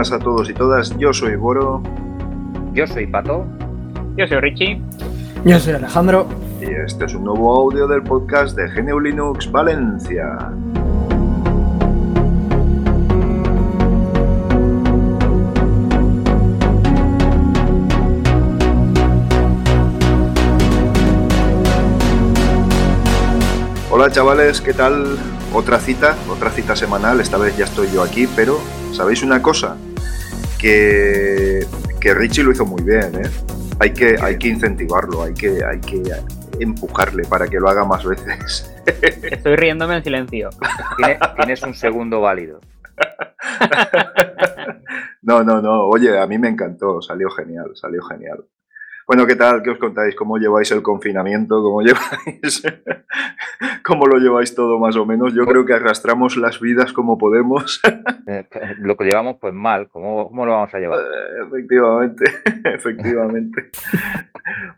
Buenas a todos y todas. Yo soy Boro. Yo soy Pato. Yo soy Richie. Yo soy Alejandro. Y este es un nuevo audio del podcast de GNU Linux Valencia. Hola chavales, ¿qué tal? Otra cita, otra cita semanal, esta vez ya estoy yo aquí, pero ¿sabéis una cosa? Que, que Richie lo hizo muy bien, ¿eh? Hay que, hay que incentivarlo, hay que, hay que empujarle para que lo haga más veces. Estoy riéndome en silencio. Tienes un segundo válido. No, no, no. Oye, a mí me encantó, salió genial, salió genial. Bueno, ¿qué tal? ¿Qué os contáis? ¿Cómo lleváis el confinamiento? ¿Cómo lleváis? ¿Cómo lo lleváis todo más o menos? Yo creo que arrastramos las vidas como podemos. Eh, lo que llevamos, pues mal. ¿Cómo, cómo lo vamos a llevar? Eh, efectivamente, efectivamente.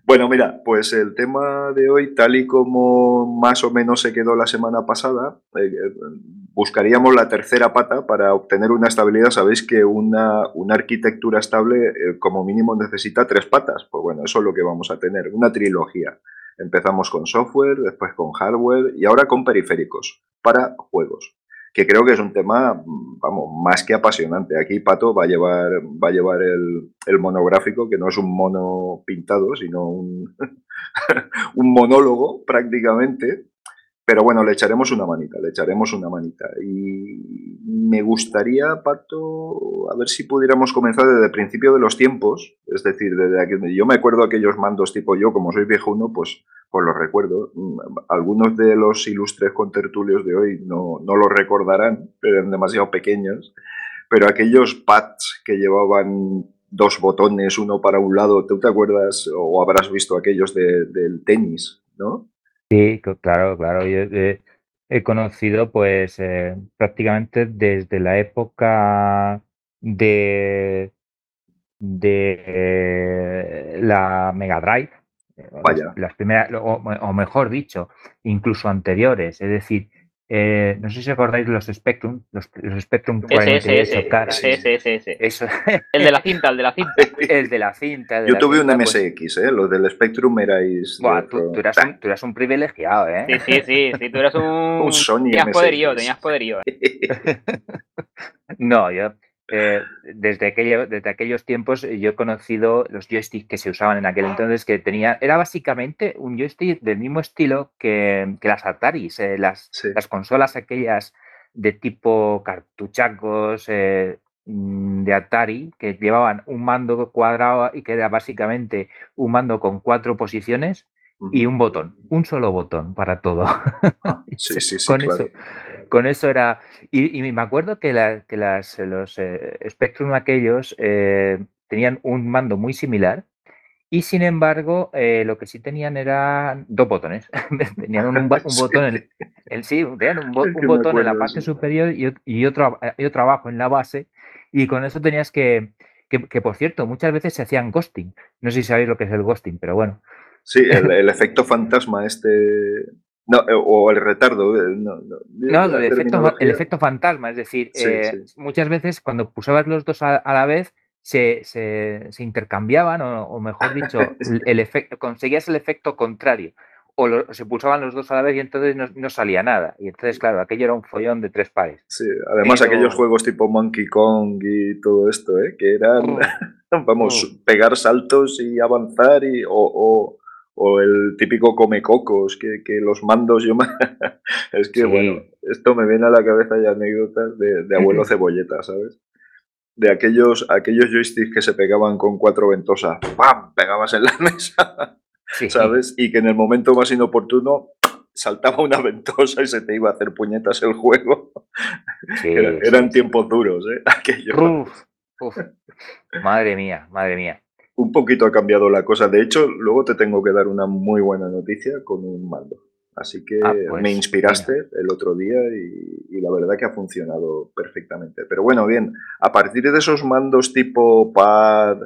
Bueno, mira, pues el tema de hoy, tal y como más o menos se quedó la semana pasada, eh, buscaríamos la tercera pata para obtener una estabilidad. Sabéis que una, una arquitectura estable como mínimo necesita tres patas. Pues bueno, eso es lo que vamos a tener, una trilogía. Empezamos con software, después con hardware y ahora con periféricos para juegos, que creo que es un tema, vamos, más que apasionante. Aquí Pato va a llevar, va a llevar el, monográfico, que no es un mono pintado, sino un, un monólogo prácticamente, pero bueno, le echaremos una manita, le echaremos una manita. Y me gustaría, Pato, a ver si pudiéramos comenzar desde el principio de los tiempos. Es decir, desde aquí, yo me acuerdo aquellos mandos tipo yo, como soy viejo uno, pues, pues los recuerdo. Algunos de los ilustres contertulios de hoy no, no los recordarán, eran demasiado pequeños. Pero aquellos pads que llevaban dos botones, uno para un lado, ¿tú te acuerdas o habrás visto aquellos del tenis, ¿no? Sí, claro, claro. Yo he conocido pues eh, prácticamente desde la época de, de la Mega Drive, eh, las primeras, o, mejor dicho, incluso anteriores, es decir, eh, no sé si acordáis los Spectrum, los, Spectrum 48 caras. Eso. El de la cinta, el de la cinta. el de la cinta. Yo tuve un MSX, pues ¿eh? Los del Spectrum erais. tú, eras un, tú, eras un, privilegiado, ¿eh? Sí, sí, sí. sí tú eras un. un Sony tenías poderío, tenías poderío. no, yo eh, desde, aquello, desde aquellos tiempos yo he conocido los joysticks que se usaban en aquel entonces, que tenía, era básicamente un joystick del mismo estilo que, las Ataris, eh, las, las, consolas aquellas de tipo cartuchacos eh, mm, de Atari, que llevaban un mando cuadrado y que era básicamente un mando con cuatro posiciones y un botón, un solo botón para todo. Sí, sí, sí. con, eso, con eso era. Y, me acuerdo que, que las, los eh, Spectrum aquellos eh, tenían un mando muy similar. Y sin embargo, eh, lo que sí tenían eran dos botones. tenían un, botón en, sí, tenían un, botón en la parte superior y, y, otro, y otro abajo en la base. Y con eso tenías que, que, que, por cierto, muchas veces se hacían ghosting. No sé si sabéis lo que es el ghosting, pero bueno. Sí, el, efecto fantasma este... No, eh, o el retardo. Eh, no, el, efecto, fantasma, es decir, eh, muchas veces cuando pusabas los dos a, la vez se, se, intercambiaban, o, mejor dicho, el, efecto, conseguías el efecto contrario. O se pulsaban los dos a la vez y entonces no, salía nada. Y entonces, claro, aquello era un follón de tres pares. Sí, además aquellos juegos tipo Monkey Kong y todo esto, que eran, vamos, pegar saltos y avanzar y, o o el típico come cocos, que, que los mandos yo es que bueno, esto me viene a la cabeza ya anécdotas de, abuelo cebolleta, ¿sabes? De aquellos, aquellos joysticks que se pegaban con cuatro ventosas, ¡pam! pegabas en la mesa, ¿sabes? Y que en el momento más inoportuno saltaba una ventosa y se te iba a hacer puñetas el juego. eran tiempos duros, ¿eh? Madre mía, madre mía un poquito ha cambiado la cosa. De hecho, luego te tengo que dar una muy buena noticia con un mando. Así que ah, pues, me inspiraste el otro día y, la verdad que ha funcionado perfectamente. Pero bueno, bien, a partir de esos mandos tipo pad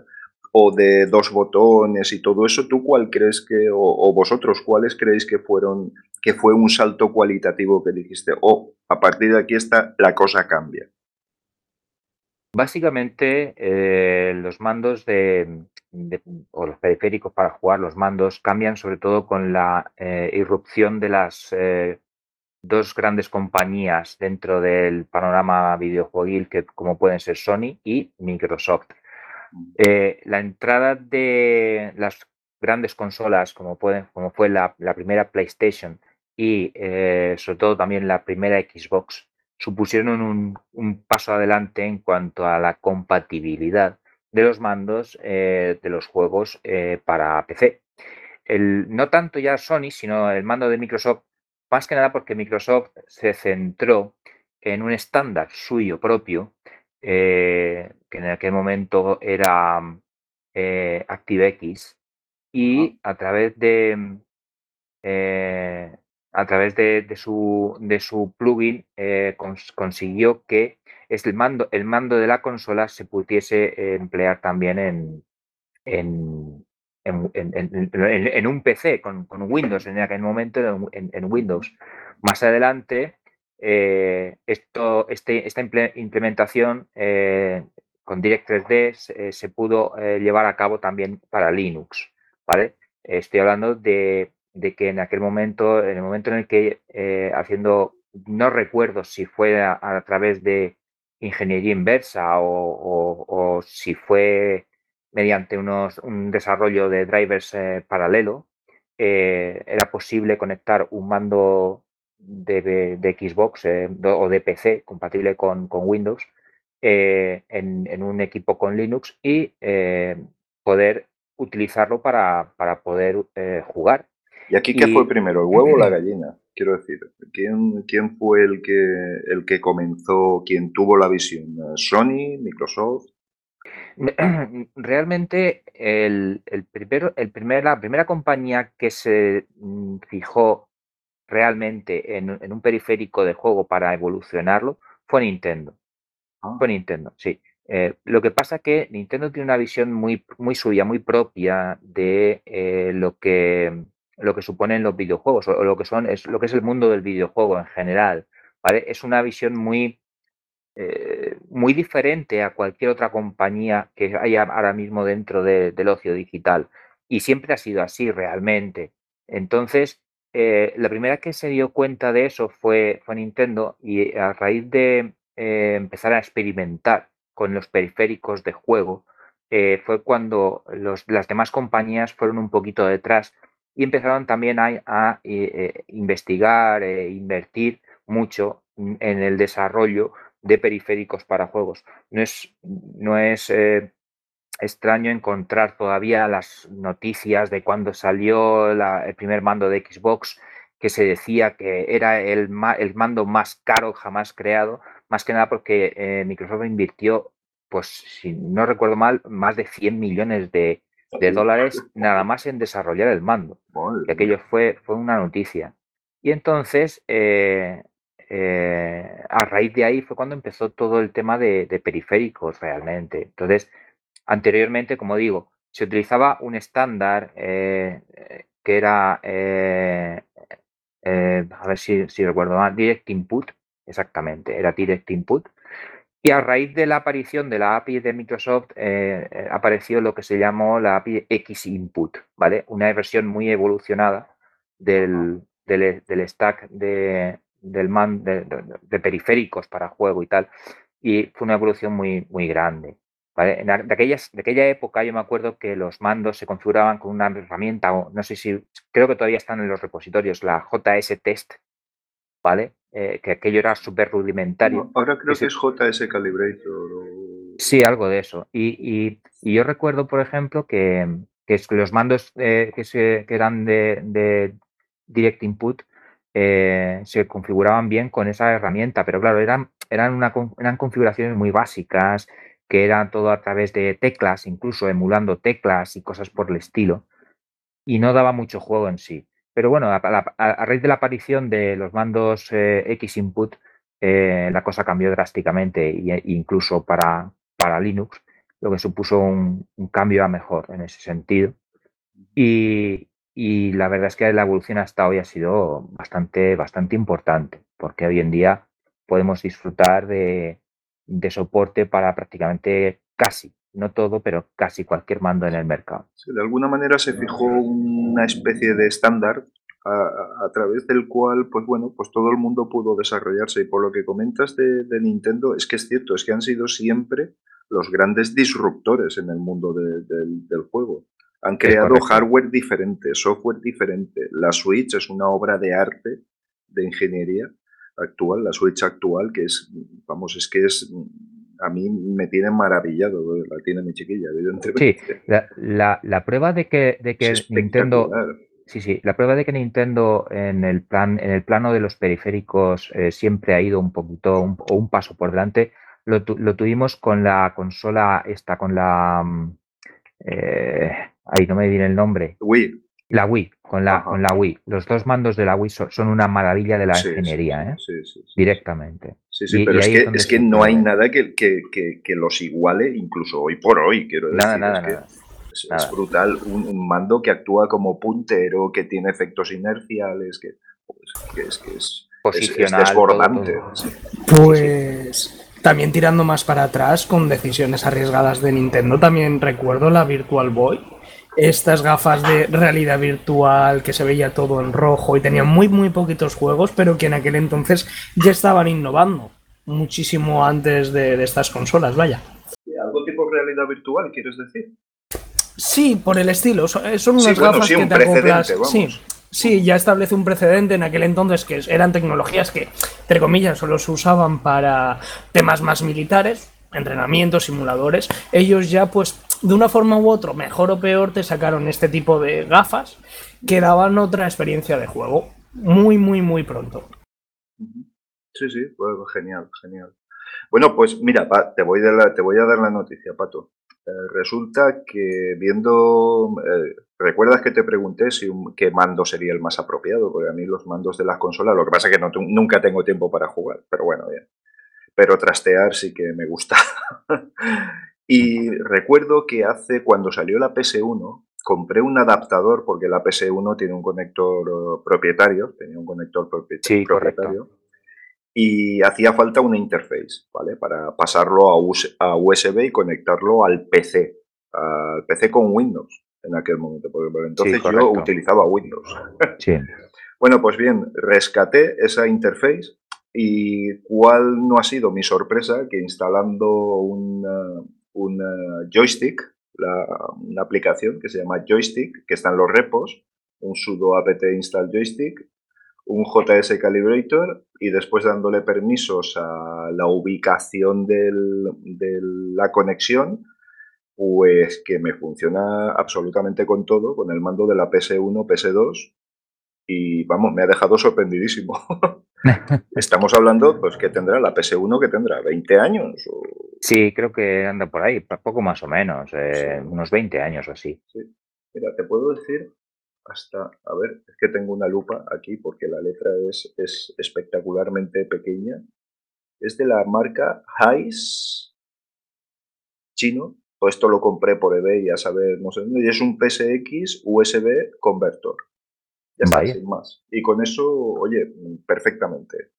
o de dos botones y todo eso, ¿tú cuál crees que, o, vosotros cuáles creéis que fueron, que fue un salto cualitativo que dijiste? O a partir de aquí está, la cosa cambia. Básicamente, eh, los mandos de, o los periféricos para jugar, los mandos cambian sobre todo con la eh, irrupción de las eh, dos grandes compañías dentro del panorama videojueguil que como pueden ser Sony y Microsoft. la entrada de las grandes consolas como, pueden, como fue la, la primera PlayStation y sobre todo también la primera Xbox supusieron un, paso adelante en cuanto a la compatibilidad de los mandos eh, de los juegos eh, para PC. El, no tanto ya Sony, sino el mando de Microsoft, más que nada porque Microsoft se centró en un estándar suyo propio, eh, que en aquel momento era ActiveX, y a través de, a través de, su, de su, plugin eh, consiguió que el mando, el mando de la consola se pudiese emplear también en, en, en, un PC con, Windows en aquel momento en, Windows. Más adelante, eh, esto, este, esta implementación eh, con Direct3D se, pudo llevar a cabo también para Linux. ¿vale? Estoy hablando de de que en aquel momento, en el momento en el que eh, haciendo, no recuerdo si fue a, través de ingeniería inversa o, si fue mediante unos, un desarrollo de drivers eh, paralelo, eh, era posible conectar un mando de, Xbox o de PC compatible con, Windows en, un equipo con Linux y poder utilizarlo para, para poder jugar ¿Y aquí qué fue primero, el huevo o la gallina? Quiero decir, ¿quién, quién fue el que, el que comenzó, quién tuvo la visión? ¿Sony, Microsoft? Realmente el, primero, el primer, la primera compañía que se mm, fijó realmente en, un periférico de juego para evolucionarlo fue Nintendo. Ah. Fue Nintendo, sí. Eh, lo que pasa es que Nintendo tiene una visión muy, muy suya, muy propia de eh, lo que lo que suponen los videojuegos o lo que son es lo que es el mundo del videojuego en general. ¿vale? Es una visión muy, eh, muy diferente a cualquier otra compañía que haya ahora mismo dentro del ocio digital. Y siempre ha sido así realmente. Entonces, eh, la primera que se dio cuenta de eso fue, fue Nintendo y a raíz de eh, empezar a experimentar con los periféricos de juego, fue cuando los, las demás compañías fueron un poquito detrás y empezaron también a, eh, investigar e invertir mucho en el desarrollo de periféricos para juegos. No es, no es eh, extraño encontrar todavía las noticias de cuando salió el primer mando de Xbox, que se decía que era el, el mando más caro jamás creado, más que nada porque Microsoft invirtió, pues si no recuerdo mal, más de 100 millones de, de dólares nada más en desarrollar el mando. que aquello fue, fue una noticia. Y entonces, eh, eh, a raíz de ahí fue cuando empezó todo el tema de, periféricos realmente. Entonces, anteriormente, como digo, se utilizaba un estándar eh, que era, a ver si, si recuerdo mal, Direct Input, exactamente, era Direct Input, y a raíz de la aparición de la API de Microsoft, eh, eh, apareció lo que se llamó la API X Input, ¿vale? Una versión muy evolucionada del, stack de, del man, de, periféricos para juego y tal. Y fue una evolución muy, muy grande. ¿vale? de, aquellas, de aquella época yo me acuerdo que los mandos se configuraban con una herramienta, o no sé si, creo que todavía están en los repositorios, la JS Test, ¿vale? Eh, que aquello era súper rudimentario. ahora creo que, es JS Calibrator. Sí, algo de eso. Y, yo recuerdo, por ejemplo, que, los mandos eh, que, se, eran de, Direct Input eh, se configuraban bien con esa herramienta, pero claro, eran, eran, una, eran configuraciones muy básicas, que eran todo a través de teclas, incluso emulando teclas y cosas por el estilo, y no daba mucho juego en sí. Pero bueno, a, raíz de la aparición de los mandos eh, X Input, eh, la cosa cambió drásticamente, e incluso para, para Linux, lo que supuso un, cambio a mejor en ese sentido. Y, la verdad es que la evolución hasta hoy ha sido bastante, bastante importante, porque hoy en día podemos disfrutar de, de soporte para prácticamente casi, no todo, pero casi cualquier mando en el mercado. de alguna manera se fijó una especie de estándar a, través del cual, pues bueno, pues todo el mundo pudo desarrollarse. Y por lo que comentas de, Nintendo, es que es cierto, es que han sido siempre los grandes disruptores en el mundo del juego. Han creado hardware diferente, software diferente. La Switch es una obra de arte, de ingeniería actual, la Switch actual, que es, vamos, es que es a mí me tiene maravillado, la tiene mi chiquilla, evidentemente. Sí, la, la, prueba de que, de que Nintendo Sí, sí. La prueba de que Nintendo en el plan, en el plano de los periféricos eh, siempre ha ido un poquito o un paso por delante, lo, tuvimos con la consola esta, con la mm, eh, ahí no me viene el nombre. Wii. La Wii, con la, con la Wii. Los dos mandos de la Wii son, una maravilla de la ingeniería, ¿eh? sí, sí, directamente. Sí, sí, pero es, que, es, que, no hay nada que, que, que, los iguale, incluso hoy por hoy, quiero decir. Nada, nada, nada es, brutal. Un, mando que actúa como puntero, que tiene efectos inerciales, que, pues, es, que es, desbordante. Pues también tirando más para atrás con decisiones arriesgadas de Nintendo, también recuerdo la Virtual Boy. Estas gafas de realidad virtual que se veía todo en rojo y tenían muy muy poquitos juegos, pero que en aquel entonces ya estaban innovando muchísimo antes de, de estas consolas, vaya. ¿Algo tipo realidad virtual, quieres decir? Sí, por el estilo. Son, eh, unas gafas que te acoplas. Sí, sí, ya establece un precedente en aquel entonces que eran tecnologías que, entre comillas, solo se usaban para temas más militares, entrenamientos, simuladores. Ellos ya, pues, de una forma u otra, mejor o peor, te sacaron este tipo de gafas que daban otra experiencia de juego. Muy, muy, muy pronto. Sí, sí, genial, genial. Bueno, pues mira, te, voy te voy a dar la noticia, Pato. Eh, resulta que viendo, eh, ¿recuerdas que te pregunté si qué mando sería el más apropiado? Porque a mí los mandos de las consolas, lo que pasa es que nunca tengo tiempo para jugar, pero bueno, bien. Pero trastear sí que me gusta. y recuerdo que hace, cuando salió la PS1, compré un adaptador, porque la PS1 tiene un conector propietario, tenía un conector propietario y hacía falta una interface, ¿vale? Para pasarlo a, USB y conectarlo al PC, al PC con Windows en aquel momento, porque entonces yo utilizaba Windows. Sí. bueno, pues bien, rescaté esa interface y cuál no ha sido mi sorpresa que instalando un joystick, una aplicación que se llama Joystick, que está en los repos, un sudo apt install joystick, un JS Calibrator y después dándole permisos a la ubicación de la conexión, pues que me funciona absolutamente con todo, con el mando de la PS1, PS2 y vamos, me ha dejado sorprendidísimo. Estamos hablando, pues, que tendrá la PS1 que tendrá 20 años. Sí, creo que anda por ahí, poco más o menos, eh, unos 20 años o así. Sí. Mira, te puedo decir hasta, a ver, es que tengo una lupa aquí porque la letra es, es espectacularmente pequeña. Es de la marca Heiss chino. O esto lo compré por eBay, a saber, no sé y es un PSX USB convertor. Ya está, sin más. Y con eso, oye, perfectamente.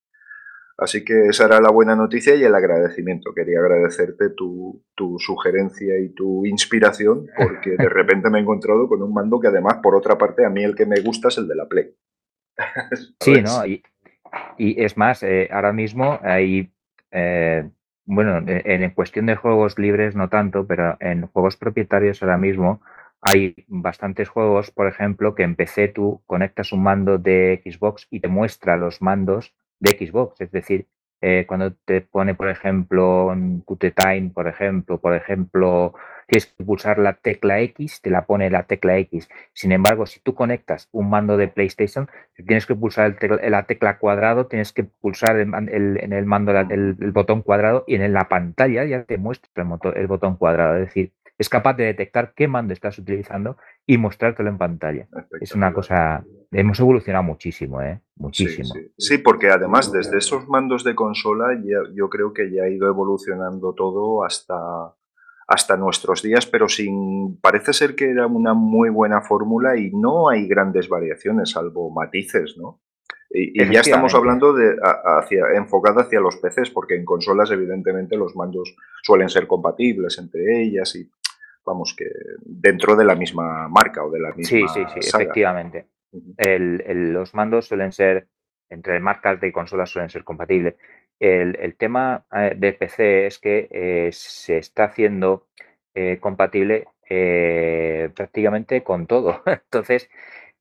Así que esa era la buena noticia y el agradecimiento. Quería agradecerte tu, sugerencia y tu inspiración porque de repente me he encontrado con un mando que además, por otra parte, a mí el que me gusta es el de la Play. sí, ¿no? Y, es más, eh, ahora mismo hay, eh, bueno, en, cuestión de juegos libres no tanto, pero en juegos propietarios ahora mismo hay bastantes juegos, por ejemplo, que en PC tú conectas un mando de Xbox y te muestra los mandos de Xbox. Es decir, eh, cuando te pone, por ejemplo, en QT por ejemplo, por ejemplo, tienes que pulsar la tecla X, te la pone la tecla X. Sin embargo, si tú conectas un mando de PlayStation, tienes que pulsar la tecla cuadrado, tienes que pulsar en el mando el, botón cuadrado y en la pantalla ya te muestra el, el botón cuadrado. Es decir, es capaz de detectar qué mando estás utilizando y mostrártelo en pantalla. Es una cosa, hemos evolucionado muchísimo, ¿eh? Muchísimo. Sí, porque además desde esos mandos de consola yo creo que ya ha ido evolucionando todo hasta, hasta nuestros días, pero sin parece ser que era una muy buena fórmula y no hay grandes variaciones, salvo matices, ¿no? Y, ya estamos hablando de hacia, enfocado hacia los PCs, porque en consolas evidentemente los mandos suelen ser compatibles entre ellas y vamos que dentro de la misma marca o de la misma. Sí, sí, sí, efectivamente. los mandos suelen ser entre marcas de consolas suelen ser compatibles. El, tema eh, de PC es que eh, se está haciendo eh, compatible prácticamente con todo. Entonces,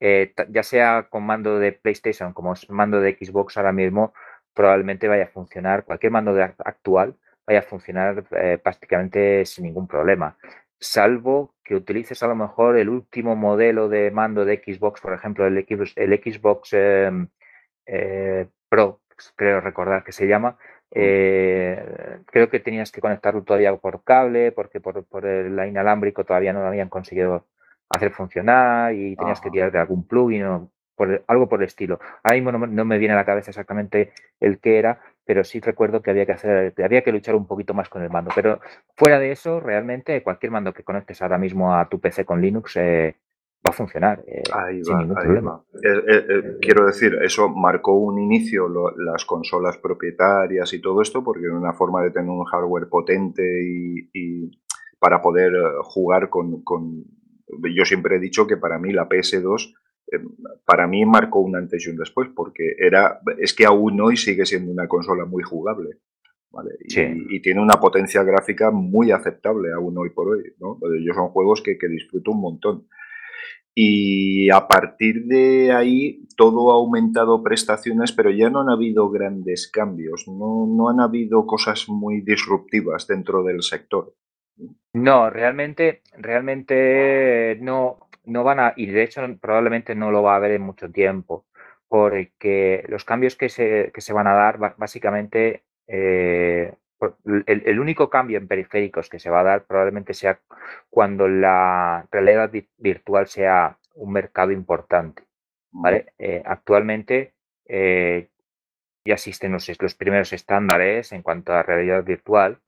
ya sea con mando de PlayStation como mando de Xbox ahora mismo, probablemente vaya a funcionar, cualquier mando de actual vaya a funcionar prácticamente sin ningún problema. Salvo que utilices a lo mejor el último modelo de mando de Xbox, por ejemplo, el, el Xbox em, Pro, creo recordar que se llama. Eh, creo que tenías que conectarlo todavía por cable, porque por, por, el inalámbrico todavía no lo habían conseguido hacer funcionar y tenías que tirar de algún plugin o por, algo por el estilo. Ahora mismo no, me viene a la cabeza exactamente el que era, pero sí recuerdo que había que hacer, había que luchar un poquito más con el mando. Pero fuera de eso, realmente cualquier mando que conectes ahora mismo a tu PC con Linux eh, va a funcionar eh, sin ningún problema. Eh, quiero decir, eso marcó un inicio las consolas propietarias y todo esto, porque era una forma de tener un hardware potente y, para poder jugar con, Yo siempre he dicho que para mí la PS2 para mí marcó un antes y un después, porque era, es que aún hoy sigue siendo una consola muy jugable. Y, tiene una potencia gráfica muy aceptable aún hoy por hoy. ¿no? Yo son juegos que, que disfruto un montón. Y a partir de ahí todo ha aumentado prestaciones, pero ya no han habido grandes cambios, no, no han habido cosas muy disruptivas dentro del sector. No, realmente, realmente no, no van a, y de hecho probablemente no lo va a haber en mucho tiempo, porque los cambios que se, que se van a dar básicamente eh, el, único cambio en periféricos que se va a dar probablemente sea cuando la realidad virtual sea un mercado importante. ¿vale? Eh, actualmente eh, ya existen los, primeros estándares en cuanto a realidad virtual,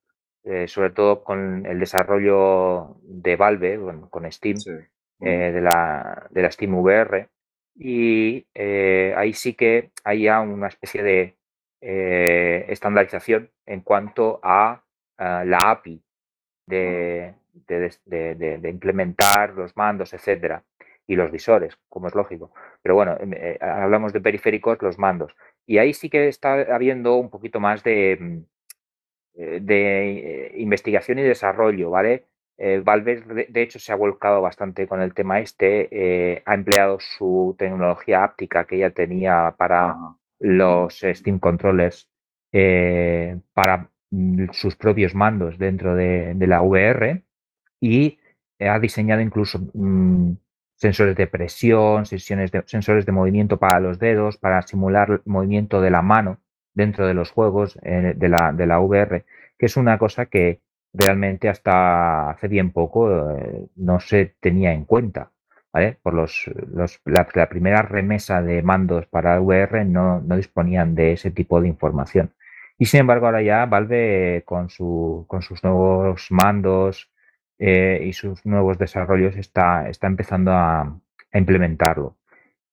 sobre todo con el desarrollo de Valve, con, Steam, de, la, de la Steam VR. Y ahí sí que hay ya una especie de eh, estandarización en cuanto a, la API de, de, implementar los mandos, etcétera, y los visores, como es lógico. Pero bueno, em, eh, hablamos de periféricos, los mandos. Y ahí sí que está habiendo un poquito más de, mm, eh, de investigación y desarrollo, ¿vale? Valve, de, hecho, se ha volcado bastante con el tema este, ha empleado su tecnología áptica que ya tenía para, los Steam Controllers eh, para mm, sus propios mandos dentro de, la VR y ha diseñado incluso mm, sensores de presión, de, sensores de movimiento para los dedos, para simular el movimiento de la mano dentro de los juegos eh, de, la, de, la, VR, que es una cosa que realmente hasta hace bien poco eh, no se tenía en cuenta. Por los, la, primera remesa de mandos para VR no, disponían de ese tipo de información. Y sin embargo, ahora ya Valve con, su, con sus nuevos mandos eh, y sus nuevos desarrollos está, está empezando a, implementarlo.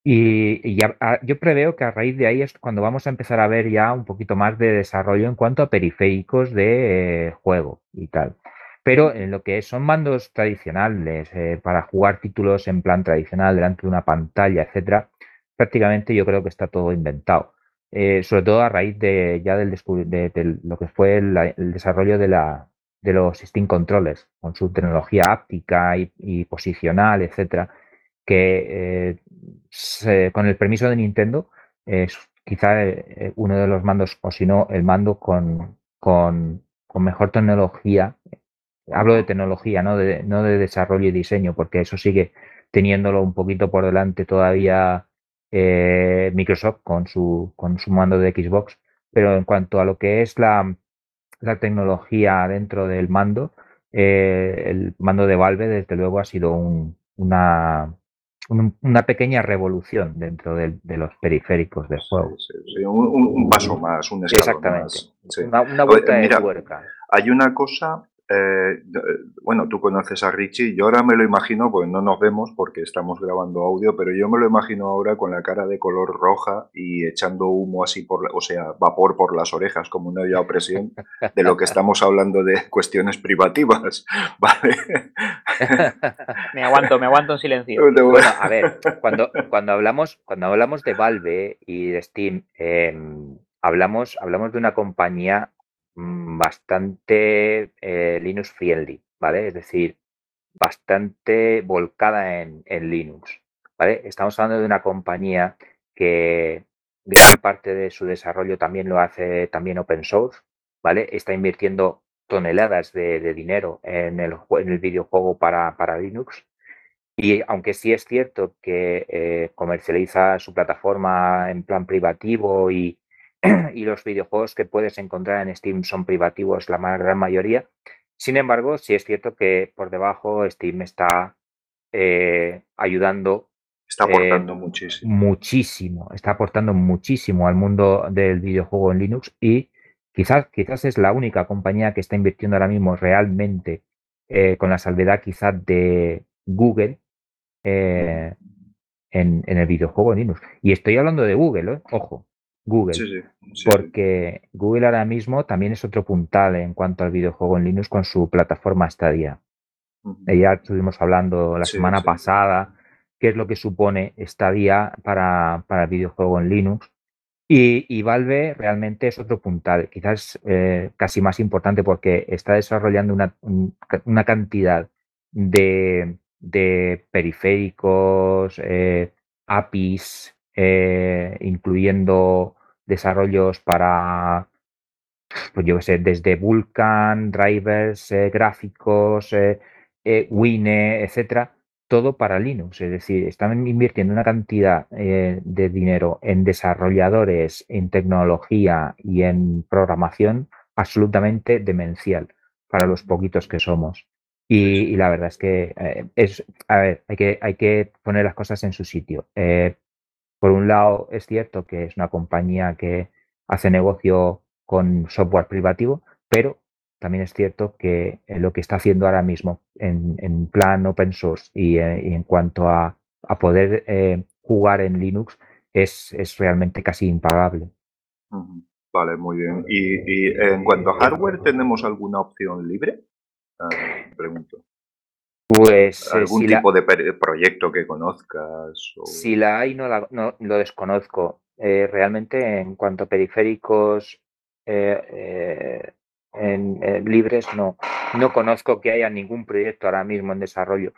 Y, ya, yo preveo que a raíz de ahí es cuando vamos a empezar a ver ya un poquito más de desarrollo en cuanto a periféricos de eh, juego y tal. Pero en lo que son mandos tradicionales, eh, para jugar títulos en plan tradicional delante de una pantalla, etcétera, prácticamente yo creo que está todo inventado. Eh, sobre todo a raíz de ya del de, lo que fue el, desarrollo de, la, de los Steam Controllers, con su tecnología áptica y, posicional, etcétera, que eh, con el permiso de Nintendo es quizá uno de los mandos, o si no, el mando con, con, con mejor tecnología hablo de tecnología, no de, no de desarrollo y diseño, porque eso sigue teniéndolo un poquito por delante todavía eh, Microsoft con su, con su mando de Xbox, pero en cuanto a lo que es la, la tecnología dentro del mando, eh, el mando de Valve desde luego ha sido una, una pequeña revolución dentro de, los periféricos del juego. un, paso más, un escalón Exactamente. Una, vuelta de tuerca. Hay una cosa eh, bueno, tú conoces a Richie, yo ahora me lo imagino, pues no nos vemos porque estamos grabando audio, pero yo me lo imagino ahora con la cara de color roja y echando humo así, por, o sea, vapor por las orejas como una olla a presión de lo que estamos hablando de cuestiones privativas, ¿vale? me aguanto, me aguanto en silencio. Bueno, a ver, cuando, cuando, hablamos, cuando hablamos de Valve y de Steam, em, hablamos, hablamos de una compañía bastante eh, Linux friendly, ¿vale? Es decir, bastante volcada en, Linux, ¿vale? Estamos hablando de una compañía que gran parte de su desarrollo también lo hace también open source, ¿vale? Está invirtiendo toneladas de, dinero en el, videojuego para, para, Linux. Y aunque sí es cierto que eh, comercializa su plataforma en plan privativo y, y los videojuegos que puedes encontrar en Steam son privativos la gran mayoría. Sin embargo, sí es cierto que por debajo Steam está eh, ayudando. Está aportando eh, muchísimo. Muchísimo, está aportando muchísimo al mundo del videojuego en Linux y quizás, quizás es la única compañía que está invirtiendo ahora mismo realmente, eh, con la salvedad quizás de Google, en, en, el videojuego en Linux. Y estoy hablando de Google, ojo, Google. porque Google ahora mismo también es otro puntal en cuanto al videojuego en Linux con su plataforma Stadia. Ya estuvimos hablando la semana pasada qué es lo que supone Stadia para, para el videojuego en Linux. Y, Valve realmente es otro puntal, quizás eh, casi más importante porque está desarrollando una, una cantidad de, de periféricos, eh, APIs, eh, incluyendo desarrollos para, pues yo sé, desde Vulkan, drivers, eh, gráficos, eh, Wine, etcétera, todo para Linux. Es decir, están invirtiendo una cantidad de dinero en desarrolladores, en tecnología y en programación absolutamente demencial para los poquitos que somos. Y, la verdad es que es, a ver, hay que, hay que poner las cosas en su sitio. Por un lado, es cierto que es una compañía que hace negocio con software privativo, pero también es cierto que eh, lo que está haciendo ahora mismo en, plan open source y, eh, en cuanto a, poder eh, jugar en Linux es, es, realmente casi impagable. Vale, muy bien. ¿Y, en cuanto a hardware, tenemos alguna opción libre? Ah, pregunto. Pues eh, algún tipo de proyecto que conozcas. Si la hay, no, lo desconozco. Eh, realmente, en cuanto a periféricos eh, en, libres, no, no conozco que haya ningún proyecto ahora mismo en desarrollo.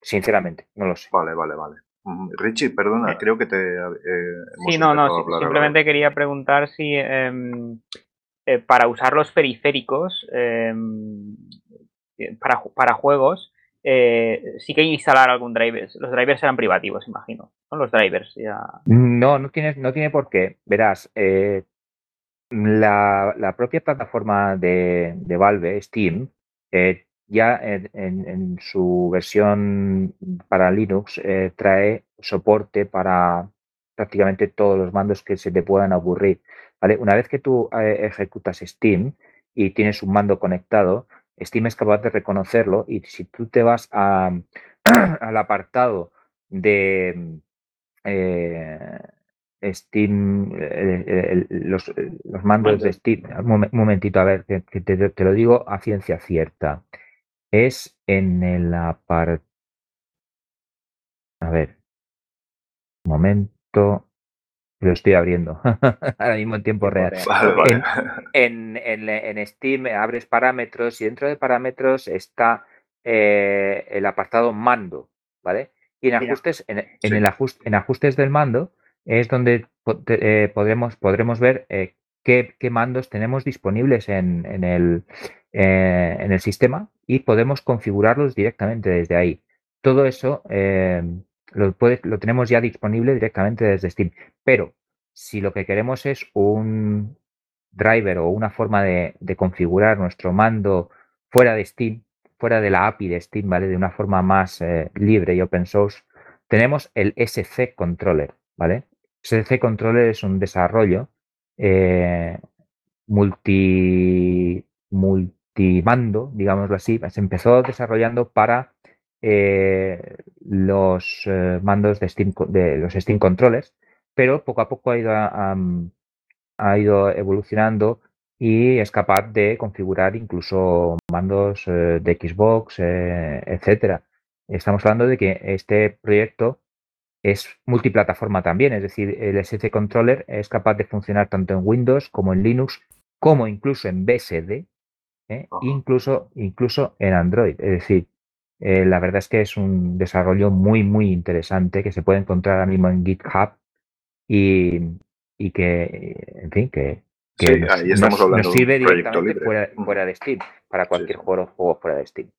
sinceramente, no lo sé. Vale, vale, vale. Richie, perdona, creo que te. sí, no, no, simplemente quería preguntar si em, para usar los periféricos em, eh, para, para juegos, eh, sí que hay que instalar algún driver. Los drivers serán privativos, imagino. ¿no? Los drivers ya. No, no tiene, no tiene por qué. Verás, eh, la, propia plataforma de, Valve, Steam, ya en, su versión para Linux trae soporte para prácticamente todos los mandos que se te puedan ocurrir. ¿vale? Una vez que tú ejecutas Steam y tienes un mando conectado, Steam es capaz de reconocerlo y si tú te vas al apartado de eh, Steam, los, mandos de Steam, un, momentito, a ver, que, te, lo digo a ciencia cierta. Es en el apartado. A ver, un momento. Lo estoy abriendo ahora mismo en tiempo real. En, Steam abres parámetros y dentro de parámetros está eh, el apartado mando, ¿vale? Y en ajustes, en, el ajuste, en ajustes del mando es donde eh, podremos, podremos ver eh, qué, mandos tenemos disponibles en, el, en el sistema y podemos configurarlos directamente desde ahí. Todo eso lo, tenemos ya disponible directamente desde Steam. Pero si lo que queremos es un driver o una forma de, configurar nuestro mando fuera de Steam, fuera de la API de Steam, ¿vale? De una forma más eh, libre y open source, tenemos el SC Controller, ¿vale? SC Controller es un desarrollo eh, multi multimando, digámoslo así, se empezó desarrollando para eh, los eh, mandos de, Steam, de los Steam Controllers, pero poco a poco ha ido, ha ido evolucionando y es capaz de configurar incluso mandos eh, de Xbox, etcétera. Estamos hablando de que este proyecto es multiplataforma también, es decir, el SC Controller es capaz de funcionar tanto en Windows como en Linux, como incluso en BSD, incluso, incluso en Android. Es decir, eh, la verdad es que es un desarrollo muy, muy interesante que se puede encontrar ahora mismo en GitHub y, que, en fin, que, nos, sirve directamente fuera, de Steam, para cualquier juego, juego fuera de Steam.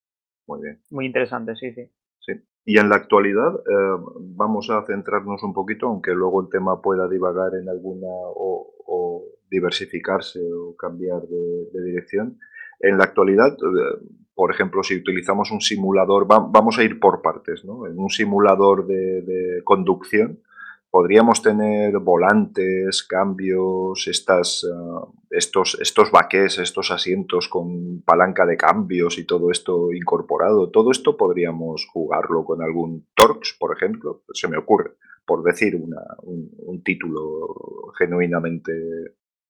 Muy bien. Muy interesante, sí, sí. Sí. Y en la actualidad eh, vamos a centrarnos un poquito, aunque luego el tema pueda divagar en alguna o, diversificarse o cambiar de, dirección. En la actualidad, eh, por ejemplo, si utilizamos un simulador, vamos a ir por partes, ¿no? En un simulador de, conducción podríamos tener volantes, cambios, estas, ah, estos, estos baqués, estos asientos con palanca de cambios y todo esto incorporado. Todo esto podríamos jugarlo con algún Torx, por ejemplo, se me ocurre, por decir un, un, título genuinamente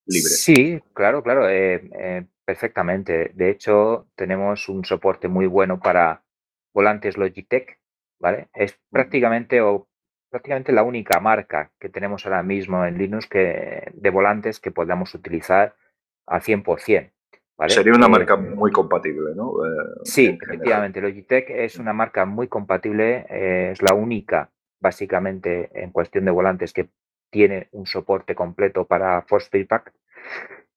libre. Sí, claro, claro. Eh, eh, Perfectamente. De hecho, tenemos un soporte muy bueno para volantes Logitech, ¿vale? Es prácticamente o prácticamente la única marca que tenemos ahora mismo en Linux que, de volantes que podamos utilizar al 100%. ¿vale? Sería una eh, marca muy compatible, ¿no? Eh, sí, efectivamente. Logitech es una marca muy compatible, eh, es la única, básicamente, en cuestión de volantes que tiene un soporte completo para Force Feedback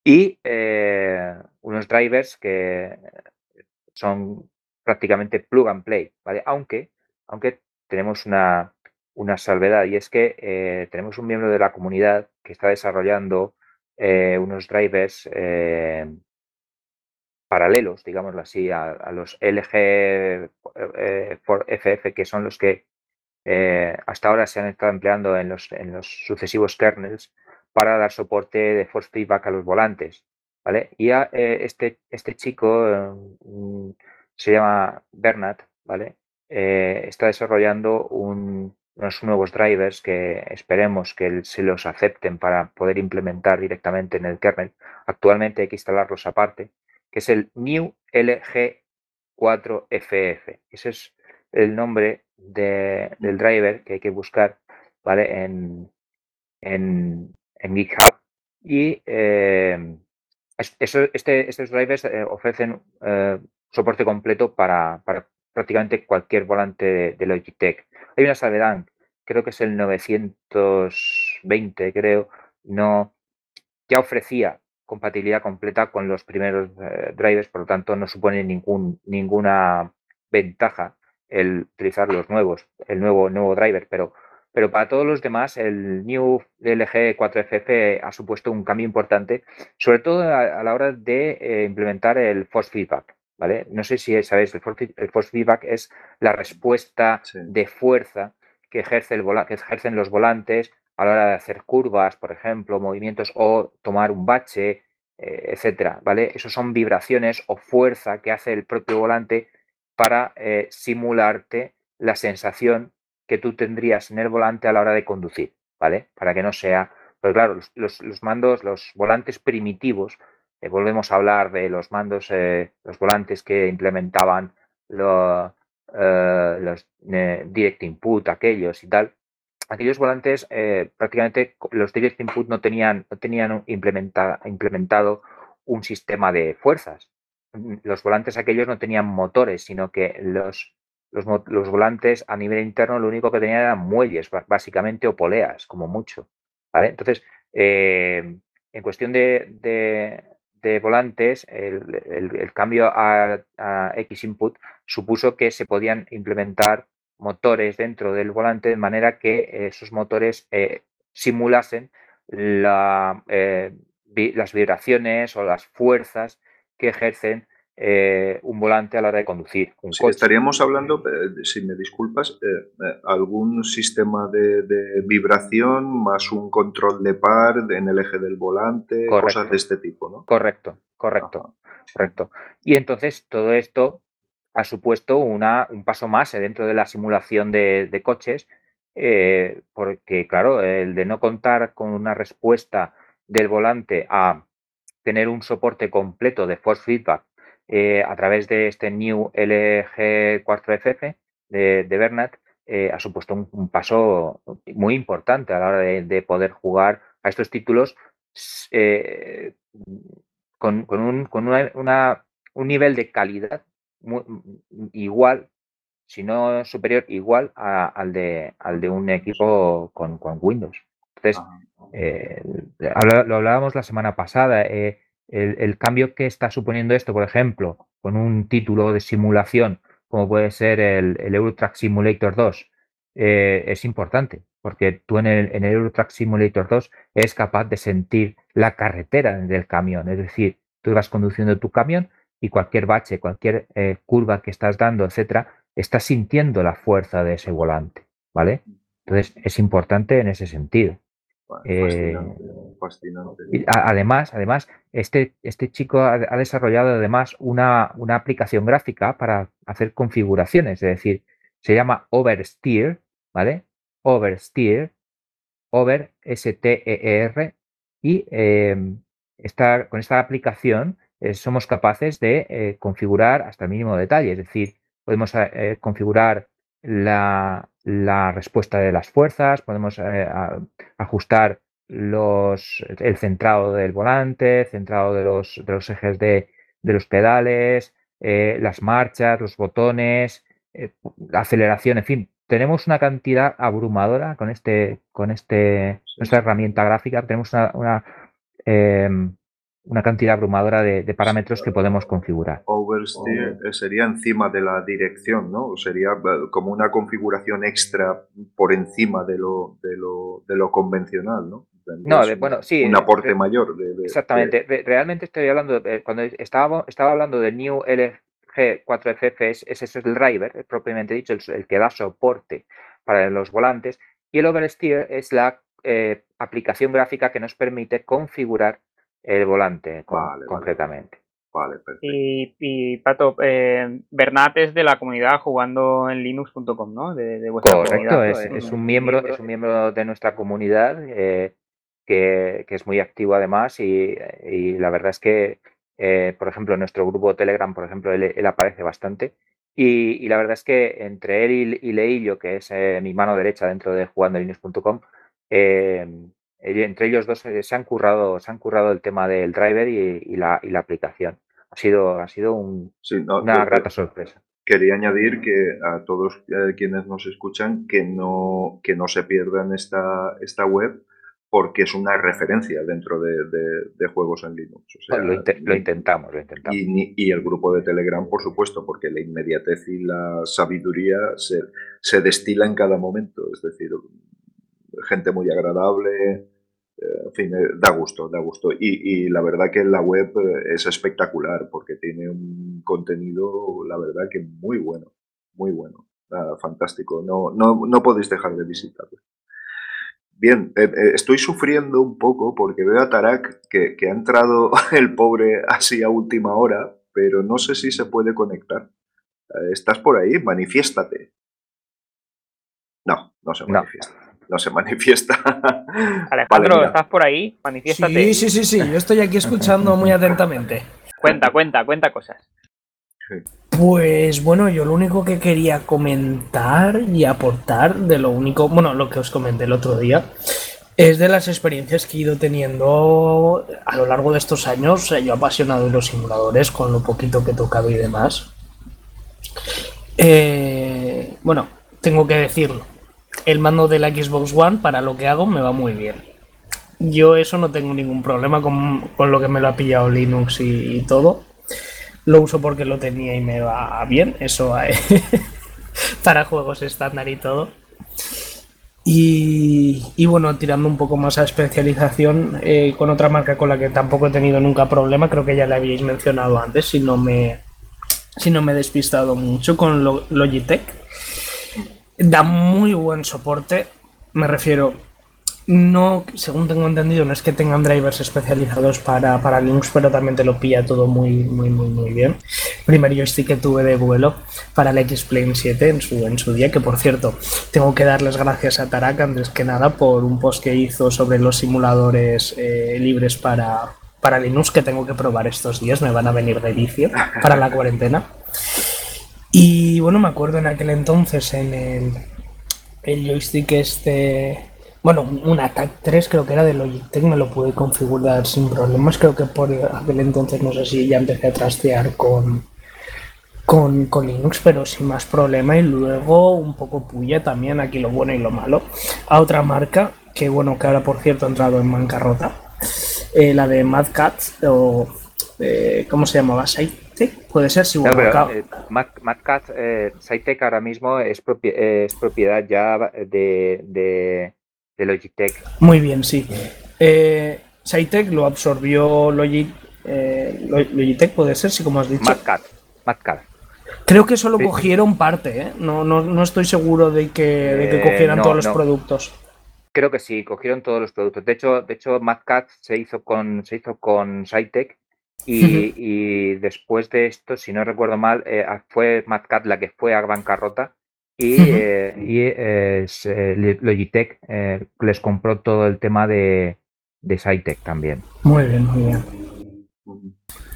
y eh, unos drivers que son prácticamente plug and play, ¿vale? Aunque, aunque tenemos una, salvedad y es que eh, tenemos un miembro de la comunidad que está desarrollando eh, unos drivers paralelos, digámoslo así, a, los LG FF, que son los que hasta ahora se han estado empleando en los, en los sucesivos kernels para dar soporte de force feedback a los volantes. ¿vale? Y a, eh, este, este chico eh, se llama Bernat, ¿vale? Eh, está desarrollando unos nuevos drivers que esperemos que se los acepten para poder implementar directamente en el kernel. Actualmente hay que instalarlos aparte, que es el New LG4FF. Ese es el nombre del driver que hay que buscar ¿vale? en, en, en GitHub. Y eh, este, estos drivers eh, ofrecen eh, soporte completo para, prácticamente cualquier volante de, Logitech. Hay una salvedad, creo que es el 920, creo, no ya ofrecía compatibilidad completa con los primeros drivers, por lo tanto no supone ningún, ninguna ventaja el utilizar los nuevos, el nuevo, nuevo driver, pero pero para todos los demás el New LG 4FF ha supuesto un cambio importante, sobre todo a, la hora de eh, implementar el Force Feedback. ¿vale? No sé si sabéis, el Force, Feedback es la respuesta de fuerza que, ejerce el que ejercen los volantes a la hora de hacer curvas, por ejemplo, movimientos o tomar un bache, eh, etcétera, ¿vale? Eso son vibraciones o fuerza que hace el propio volante para eh, simularte la sensación que tú tendrías en el volante a la hora de conducir, ¿vale? Para que no sea, pues claro, los, mandos, los volantes primitivos, eh, volvemos a hablar de los mandos, eh, los volantes que implementaban eh, los direct input, aquellos y tal. Aquellos volantes, prácticamente los direct input no tenían, no tenían implementado un sistema de fuerzas. Los volantes aquellos no tenían motores, sino que los, los, volantes a nivel interno lo único que tenían eran muelles, básicamente, o poleas, como mucho. ¿vale? Entonces, eh, en cuestión de, volantes, el, cambio a, X input supuso que se podían implementar motores dentro del volante de manera que esos motores eh, simulasen la, eh, las vibraciones o las fuerzas que ejercen eh, un volante a la hora de conducir. estaríamos hablando, eh, si me disculpas, eh, algún sistema de, vibración más un control de par en el eje del volante, cosas de este tipo, ¿no? Correcto, correcto. Correcto. Y entonces todo esto ha supuesto una, un paso más dentro de la simulación de, coches, eh, porque claro, el de no contar con una respuesta del volante a tener un soporte completo de force feedback eh, a través de este New LG4FF de, de Bernat, eh, ha supuesto un, paso muy importante a la hora de, poder jugar a estos títulos con, un, un nivel de calidad igual, si no superior, igual al, de, al de un equipo con, Windows. Entonces, eh, lo hablábamos la semana pasada, eh, el, cambio que está suponiendo esto, por ejemplo, con un título de simulación como puede ser el, el Eurotrack Simulator 2, eh, es importante, porque tú en el, en el Eurotrack Simulator 2 eres capaz de sentir la carretera del camión, es decir, tú vas conduciendo tu camión y cualquier bache, cualquier eh, curva que estás dando, etcétera, estás sintiendo la fuerza de ese volante, ¿vale? Entonces es importante en ese sentido. Eh, además, además, este, este chico ha, desarrollado además una, una, aplicación gráfica para hacer configuraciones, es decir, se llama Oversteer, ¿vale? Oversteer, Over, S-T-E-E-R, y em, con esta aplicación eh, somos capaces de eh, configurar hasta el mínimo detalle, es decir, podemos eh, configurar la, respuesta de las fuerzas, podemos ajustar los, el centrado del volante, el centrado de los, de los ejes de, los pedales, las marchas, los botones, la aceleración, en fin, tenemos una cantidad abrumadora con este, con este, nuestra herramienta gráfica, tenemos una, em, una cantidad abrumadora de, parámetros que podemos configurar. Oversteer eh, sería encima de la dirección, ¿no? Sería eh, como una configuración extra por encima de lo, de lo, de lo convencional, ¿no? No, bueno, sí. Un aporte mayor. exactamente. Realmente estoy hablando, cuando estaba, estaba hablando del New LG4FF, es, ese es el driver, propiamente dicho, el, que da soporte para los volantes, y el Oversteer es la eh, aplicación gráfica que nos permite configurar el volante concretamente. Vale, perfecto. Y, Pato, eh, Bernat es de la comunidad jugando en linux.com, ¿no? De, Correcto, es, un miembro, es un miembro de nuestra comunidad eh, que, es muy activo además y, la verdad es que, eh, por ejemplo, en nuestro grupo Telegram, por ejemplo, él, aparece bastante. Y, la verdad es que entre él y, Leillo, que es mi mano derecha dentro de jugando linux.com, entre ellos dos eh, se han currado, se han currado el tema del driver y, la, aplicación. Ha sido, ha sido una grata sorpresa. Quería añadir que a todos eh, quienes nos escuchan que no, que no se pierdan esta, esta web porque es una referencia dentro de, juegos en Linux. lo, intentamos, lo intentamos. Y, el grupo de Telegram, por supuesto, porque la inmediatez y la sabiduría se, se destila en cada momento. Es decir, gente muy agradable, eh, en fin, eh, da gusto, da gusto. Y, la verdad que la web eh, es espectacular porque tiene un contenido, la verdad que muy bueno, muy bueno, fantástico. No, no, podéis dejar de visitarlo. Bien, estoy sufriendo un poco porque veo a Tarak que, que ha entrado el pobre así a última hora, pero no sé si se puede conectar. ¿Estás por ahí? Manifiéstate. No, no se manifiesta no se manifiesta. Alejandro, ¿estás por ahí? Manifiéstate. Sí, sí, sí, sí, yo estoy aquí escuchando muy atentamente. Cuenta, cuenta, cuenta cosas. Pues bueno, yo lo único que quería comentar y aportar de lo único, bueno, lo que os comenté el otro día, es de las experiencias que he ido teniendo a lo largo de estos años. Yo apasionado de los simuladores con lo poquito que he tocado y demás. Eh, bueno, tengo que decirlo el mando de la Xbox One para lo que hago me va muy bien. Yo eso no tengo ningún problema con, lo que me lo ha pillado Linux y, todo. Lo uso porque lo tenía y me va bien. Eso para juegos estándar y todo. Y, bueno, tirando un poco más a especialización eh, con otra marca con la que tampoco he tenido nunca problema, creo que ya la habíais mencionado antes, si no me, si no me he despistado mucho, con Logitech da muy buen soporte. Me refiero, No, según tengo entendido, no es que tengan drivers especializados para, para Linux, pero también te lo pilla todo muy, muy, muy, muy bien. Primer joystick que tuve de vuelo para el X-Plane 7 en su, en su día, que por cierto, tengo que darles gracias a Tarak antes que nada por un post que hizo sobre los simuladores eh, libres para, para Linux que tengo que probar estos días, me van a venir de vicio para la cuarentena. Y bueno, me acuerdo en aquel entonces en el, el joystick este bueno, un ATAC 3 creo que era de Logitech, me lo pude configurar sin problemas. Creo que por aquel entonces no sé si ya empecé a trastear con, con, con, Linux, pero sin más problema. Y luego un poco puya también, aquí lo bueno y lo malo, a otra marca, que bueno, que ahora por cierto ha entrado en bancarrota, eh, la de Mad Cat, o eh, ¿cómo se llamaba? Saitek, puede ser si no, pero, eh, Mad, Cat, ahora mismo es, es propiedad ya de de Logitech. Muy bien, sí. Eh, lo absorbió eh, Logitech, puede ser, sí, como has dicho. MadCat. Creo que solo cogieron parte, ¿eh? No, no, estoy seguro de que, de que eh, cogieran todos los productos. Creo que sí, cogieron todos los productos. De hecho, de hecho MadCat se hizo con, se hizo con Cytec y, y, después de esto, si no recuerdo mal, eh, fue MadCat la que fue a bancarrota y, eh, eh, Logitech eh, les compró todo el tema de, de SciTech también. Muy bien, muy bien.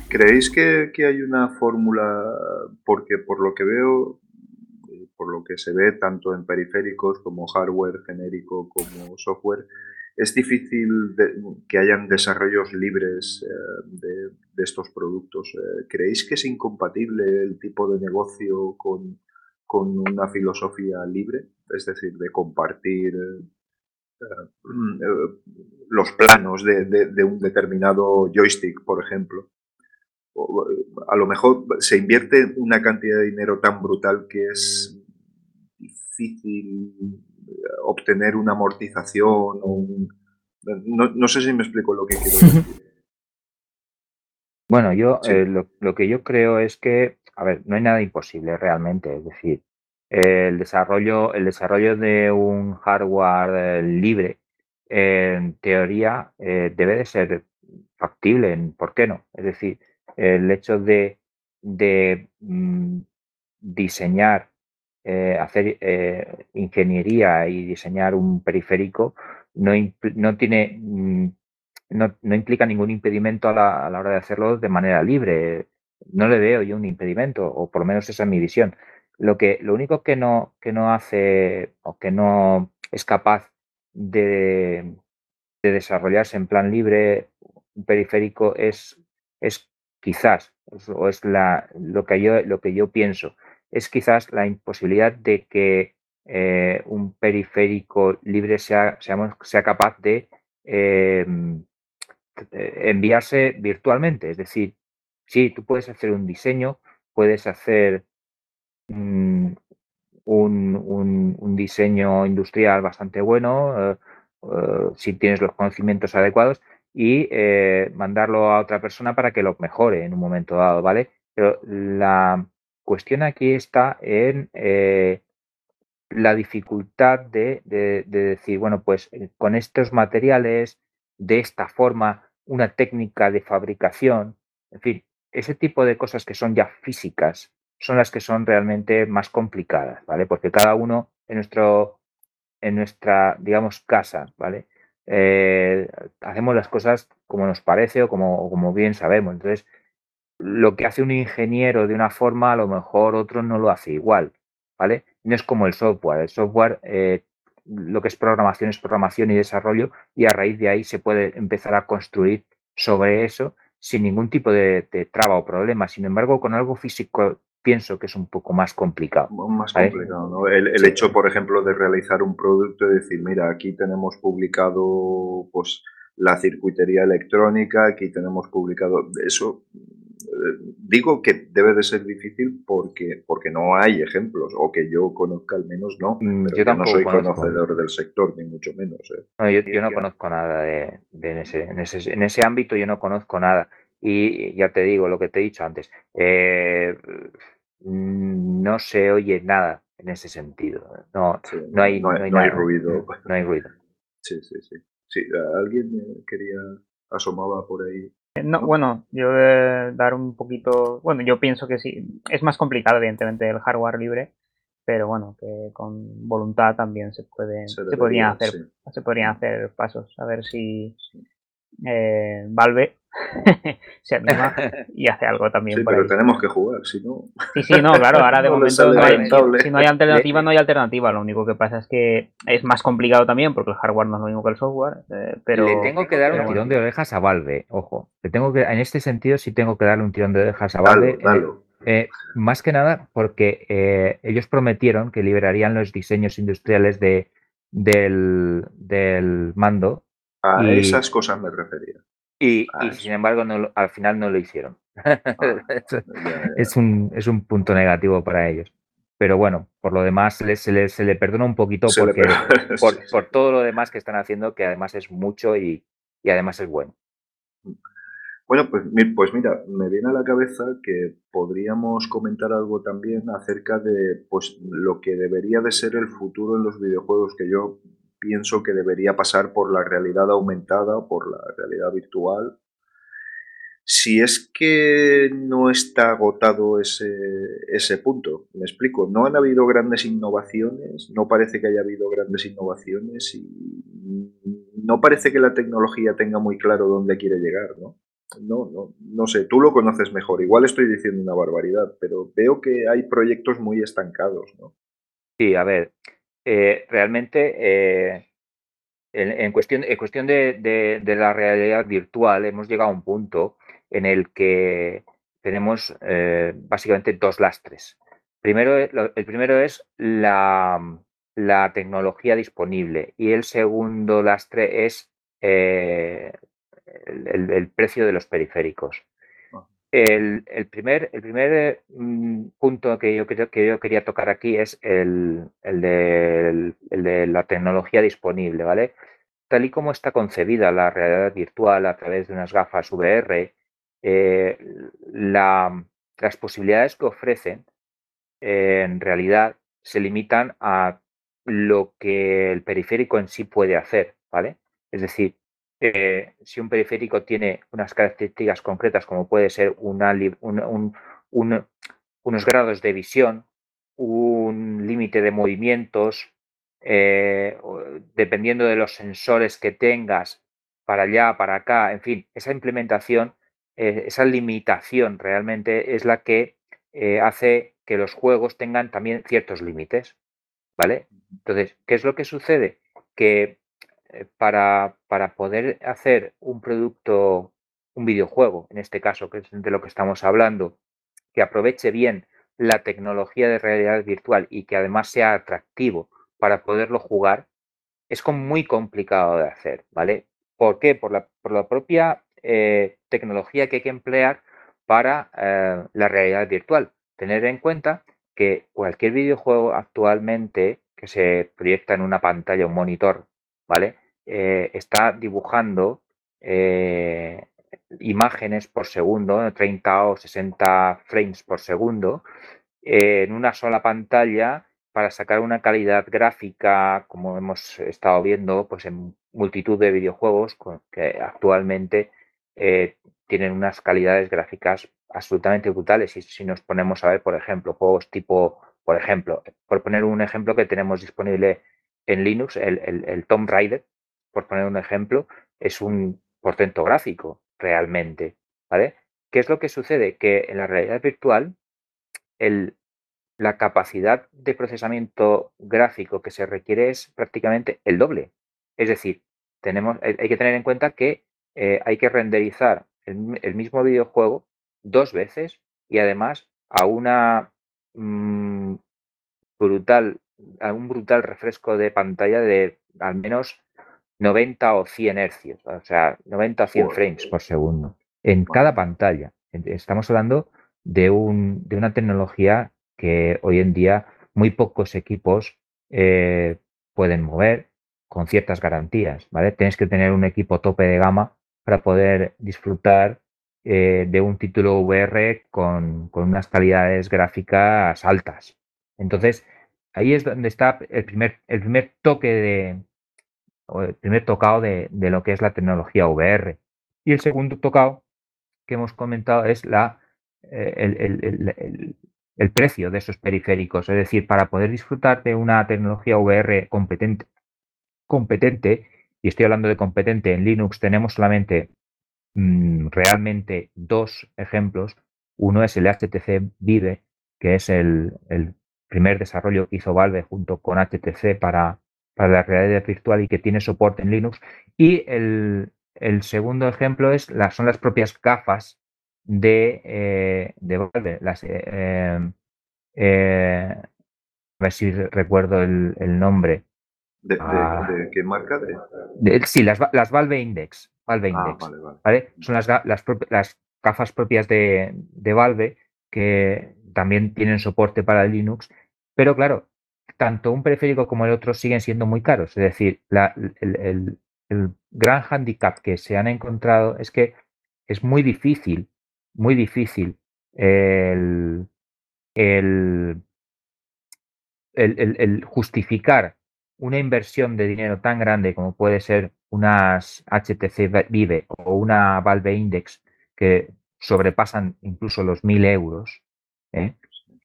¿Creéis que, hay una fórmula? Porque por lo que veo, por lo que se ve tanto en periféricos como hardware genérico como software, es difícil que hayan desarrollos libres de, de, estos productos. ¿Creéis que es incompatible el tipo de negocio con, con una filosofía libre, es decir, de compartir eh, eh, los planos de, un determinado joystick, por ejemplo. A lo mejor se invierte una cantidad de dinero tan brutal que es difícil eh, obtener una amortización o no, sé si me explico lo que quiero decir. Bueno, yo lo, que yo creo es que a ver, no hay nada imposible realmente. Es decir, el desarrollo, el desarrollo de un hardware eh, libre, en teoría, eh, debe de ser factible. ¿Por qué no? Es decir, el hecho de, mm, diseñar, eh, hacer ingeniería y diseñar un periférico no, no tiene mm, no, no, implica ningún impedimento a la, a la, hora de hacerlo de manera libre no le veo yo un impedimento, o por lo menos esa es mi visión. Lo, que, lo único que no, que no hace o que no es capaz de, desarrollarse en plan libre, un periférico, es, es quizás, o es la, lo, que yo, lo que yo pienso, es quizás la imposibilidad de que eh, un periférico libre sea, sea capaz de eh, enviarse virtualmente. Es decir, Sí, tú puedes hacer un diseño, puedes hacer mm, un, diseño industrial bastante bueno, eh, si tienes los conocimientos adecuados, y mandarlo a otra persona para que lo mejore en un momento dado, ¿vale? Pero la cuestión aquí está en la dificultad de, de, decir, bueno, pues con estos materiales, de esta forma, una técnica de fabricación, en fin, ese tipo de cosas que son ya físicas son las que son realmente más complicadas, ¿vale? Porque cada uno en nuestro, en nuestra, digamos, casa, ¿vale? Eh, hacemos las cosas como nos parece o como, como bien sabemos. Entonces, lo que hace un ingeniero de una forma, a lo mejor otro no lo hace igual, ¿vale? No es como el software. El software, eh, lo que es programación es programación y desarrollo y a raíz de ahí se puede empezar a construir sobre eso sin ningún tipo de, traba o problema. Sin embargo, con algo físico pienso que es un poco más complicado. Más complicado, ¿no? El, hecho, por ejemplo, de realizar un producto y decir, mira, aquí tenemos publicado pues la circuitería electrónica, aquí tenemos publicado eso. Digo que debe de ser difícil porque, porque no hay ejemplos, o que yo conozca al menos no. Mm, yo, no soy conocedor del sector, ni mucho menos. ¿eh? yo, no conozco nada de, ese, en, ese, en, ese, ámbito, yo no conozco nada. Y ya te digo lo que te he dicho antes, eh, no se oye nada en ese sentido. No, no, hay, no, hay, ruido. No hay ruido. Sí, sí, sí. Sí, alguien quería, asomaba por ahí. No, bueno, yo de dar un poquito, bueno, yo pienso que sí, es más complicado evidentemente el hardware libre, pero bueno, que con voluntad también se puede, se, podrían hacer, se podrían hacer pasos, a ver si eh, Valve se anima y hace algo también. Sí, pero tenemos que jugar, si no. Sí, sí, no, claro, ahora de momento no hay, si, no hay alternativa, no hay alternativa. Lo único que pasa es que es más complicado también porque el hardware no es lo mismo que el software. Eh, pero Le tengo que dar un tirón de orejas a Valve, ojo. Le tengo que, en este sentido, sí tengo que darle un tirón de orejas a Valve. Eh, eh, más que nada porque ellos prometieron que liberarían los diseños industriales de, del, del mando a esas cosas me refería. Y, sin embargo, no, al final no lo hicieron. Ah, es, un, es un punto negativo para ellos. Pero bueno, por lo demás se le, se le, perdona un poquito porque, por, todo lo demás que están haciendo, que además es mucho y, y además es bueno. Bueno, pues, pues mira, me viene a la cabeza que podríamos comentar algo también acerca de pues, lo que debería de ser el futuro en los videojuegos, que yo pienso que debería pasar por la realidad aumentada, por la realidad virtual. Si es que no está agotado ese, ese punto, me explico, no han habido grandes innovaciones, no parece que haya habido grandes innovaciones y no parece que la tecnología tenga muy claro dónde quiere llegar, ¿no? No, no, no sé, tú lo conoces mejor. Igual estoy diciendo una barbaridad, pero veo que hay proyectos muy estancados, ¿no? Sí, a ver, eh, realmente eh, en, cuestión, en cuestión de, la realidad virtual hemos llegado a un punto en el que tenemos eh, básicamente dos lastres. Primero, el primero es la, tecnología disponible y el segundo lastre es el, precio de los periféricos. El, primer, el primer mm, punto que yo, que yo quería tocar aquí es el, de, la tecnología disponible, ¿vale? Tal y como está concebida la realidad virtual a través de unas gafas VR, eh, las posibilidades que ofrecen en realidad se limitan a lo que el periférico en sí puede hacer, ¿vale? Es decir, eh, si un periférico tiene unas características concretas como puede ser una, unos grados de visión, un límite de movimientos, eh, dependiendo de los sensores que tengas para allá, para acá, en fin, esa implementación, eh, esa limitación realmente es la que hace que los juegos tengan también ciertos límites, ¿vale? Entonces, ¿qué es lo que sucede? Que para, para, poder hacer un producto, un videojuego, en este caso, que es de lo que estamos hablando, que aproveche bien la tecnología de realidad virtual y que además sea atractivo para poderlo jugar, es muy complicado de hacer, ¿vale? ¿Por qué? Por la, por la propia eh, tecnología que hay que emplear para eh, la realidad virtual. Tener en cuenta que cualquier videojuego actualmente que se proyecta en una pantalla, un monitor, ¿vale? Eh, está dibujando eh, imágenes por segundo, 30 o 60 frames por segundo, en una sola pantalla para sacar una calidad gráfica, como hemos estado viendo pues en multitud de videojuegos que actualmente eh, tienen unas calidades gráficas absolutamente brutales. Y si nos ponemos a ver, por ejemplo, juegos tipo, por ejemplo, por poner un ejemplo que tenemos disponible en Linux, el, el, el Tomb Raider, por poner un ejemplo, es un portento gráfico realmente. ¿vale? ¿Qué es lo que sucede? Que en la realidad virtual la capacidad de procesamiento gráfico que se requiere es prácticamente el doble. Es decir, tenemos, hay que tener en cuenta que eh, hay que renderizar el, mismo videojuego dos veces y además a una mm, brutal, a un brutal refresco de pantalla de al menos 90 o 100 hercios, o sea, 90 o 100 frames por segundo en cada pantalla. Estamos hablando de, un, de una tecnología que hoy en día muy pocos equipos eh, pueden mover con ciertas garantías, ¿vale? Tienes que tener un equipo tope de gama para poder disfrutar eh, de un título VR con, con, unas calidades gráficas altas. Entonces, ahí es donde está el primer, el primer toque de, el primer tocado de, lo que es la tecnología VR. Y el segundo tocado que hemos comentado es la, eh, el, el, precio de esos periféricos. Es decir, para poder disfrutar de una tecnología VR competente, competente y estoy hablando de competente en Linux, tenemos solamente mm, realmente dos ejemplos. Uno es el HTC Vive, que es el, primer desarrollo que hizo Valve junto con HTC para, para la realidad virtual y que tiene soporte en Linux. Y el, segundo ejemplo es son las propias gafas de, eh, Valve. Las, eh, eh, a ver si recuerdo el nombre. Ah. ¿De, qué marca? sí, las, las, Valve Index. Valve ah, Index vale, Son las, las, las, gafas propias de, de, Valve que también tienen soporte para Linux. Pero claro, tanto un periférico como el otro siguen siendo muy caros. Es decir, el, el, gran handicap que se han encontrado es que es muy difícil, muy difícil el, justificar una inversión de dinero tan grande como puede ser unas HTC Vive o una Valve Index que sobrepasan incluso los mil euros, ¿eh?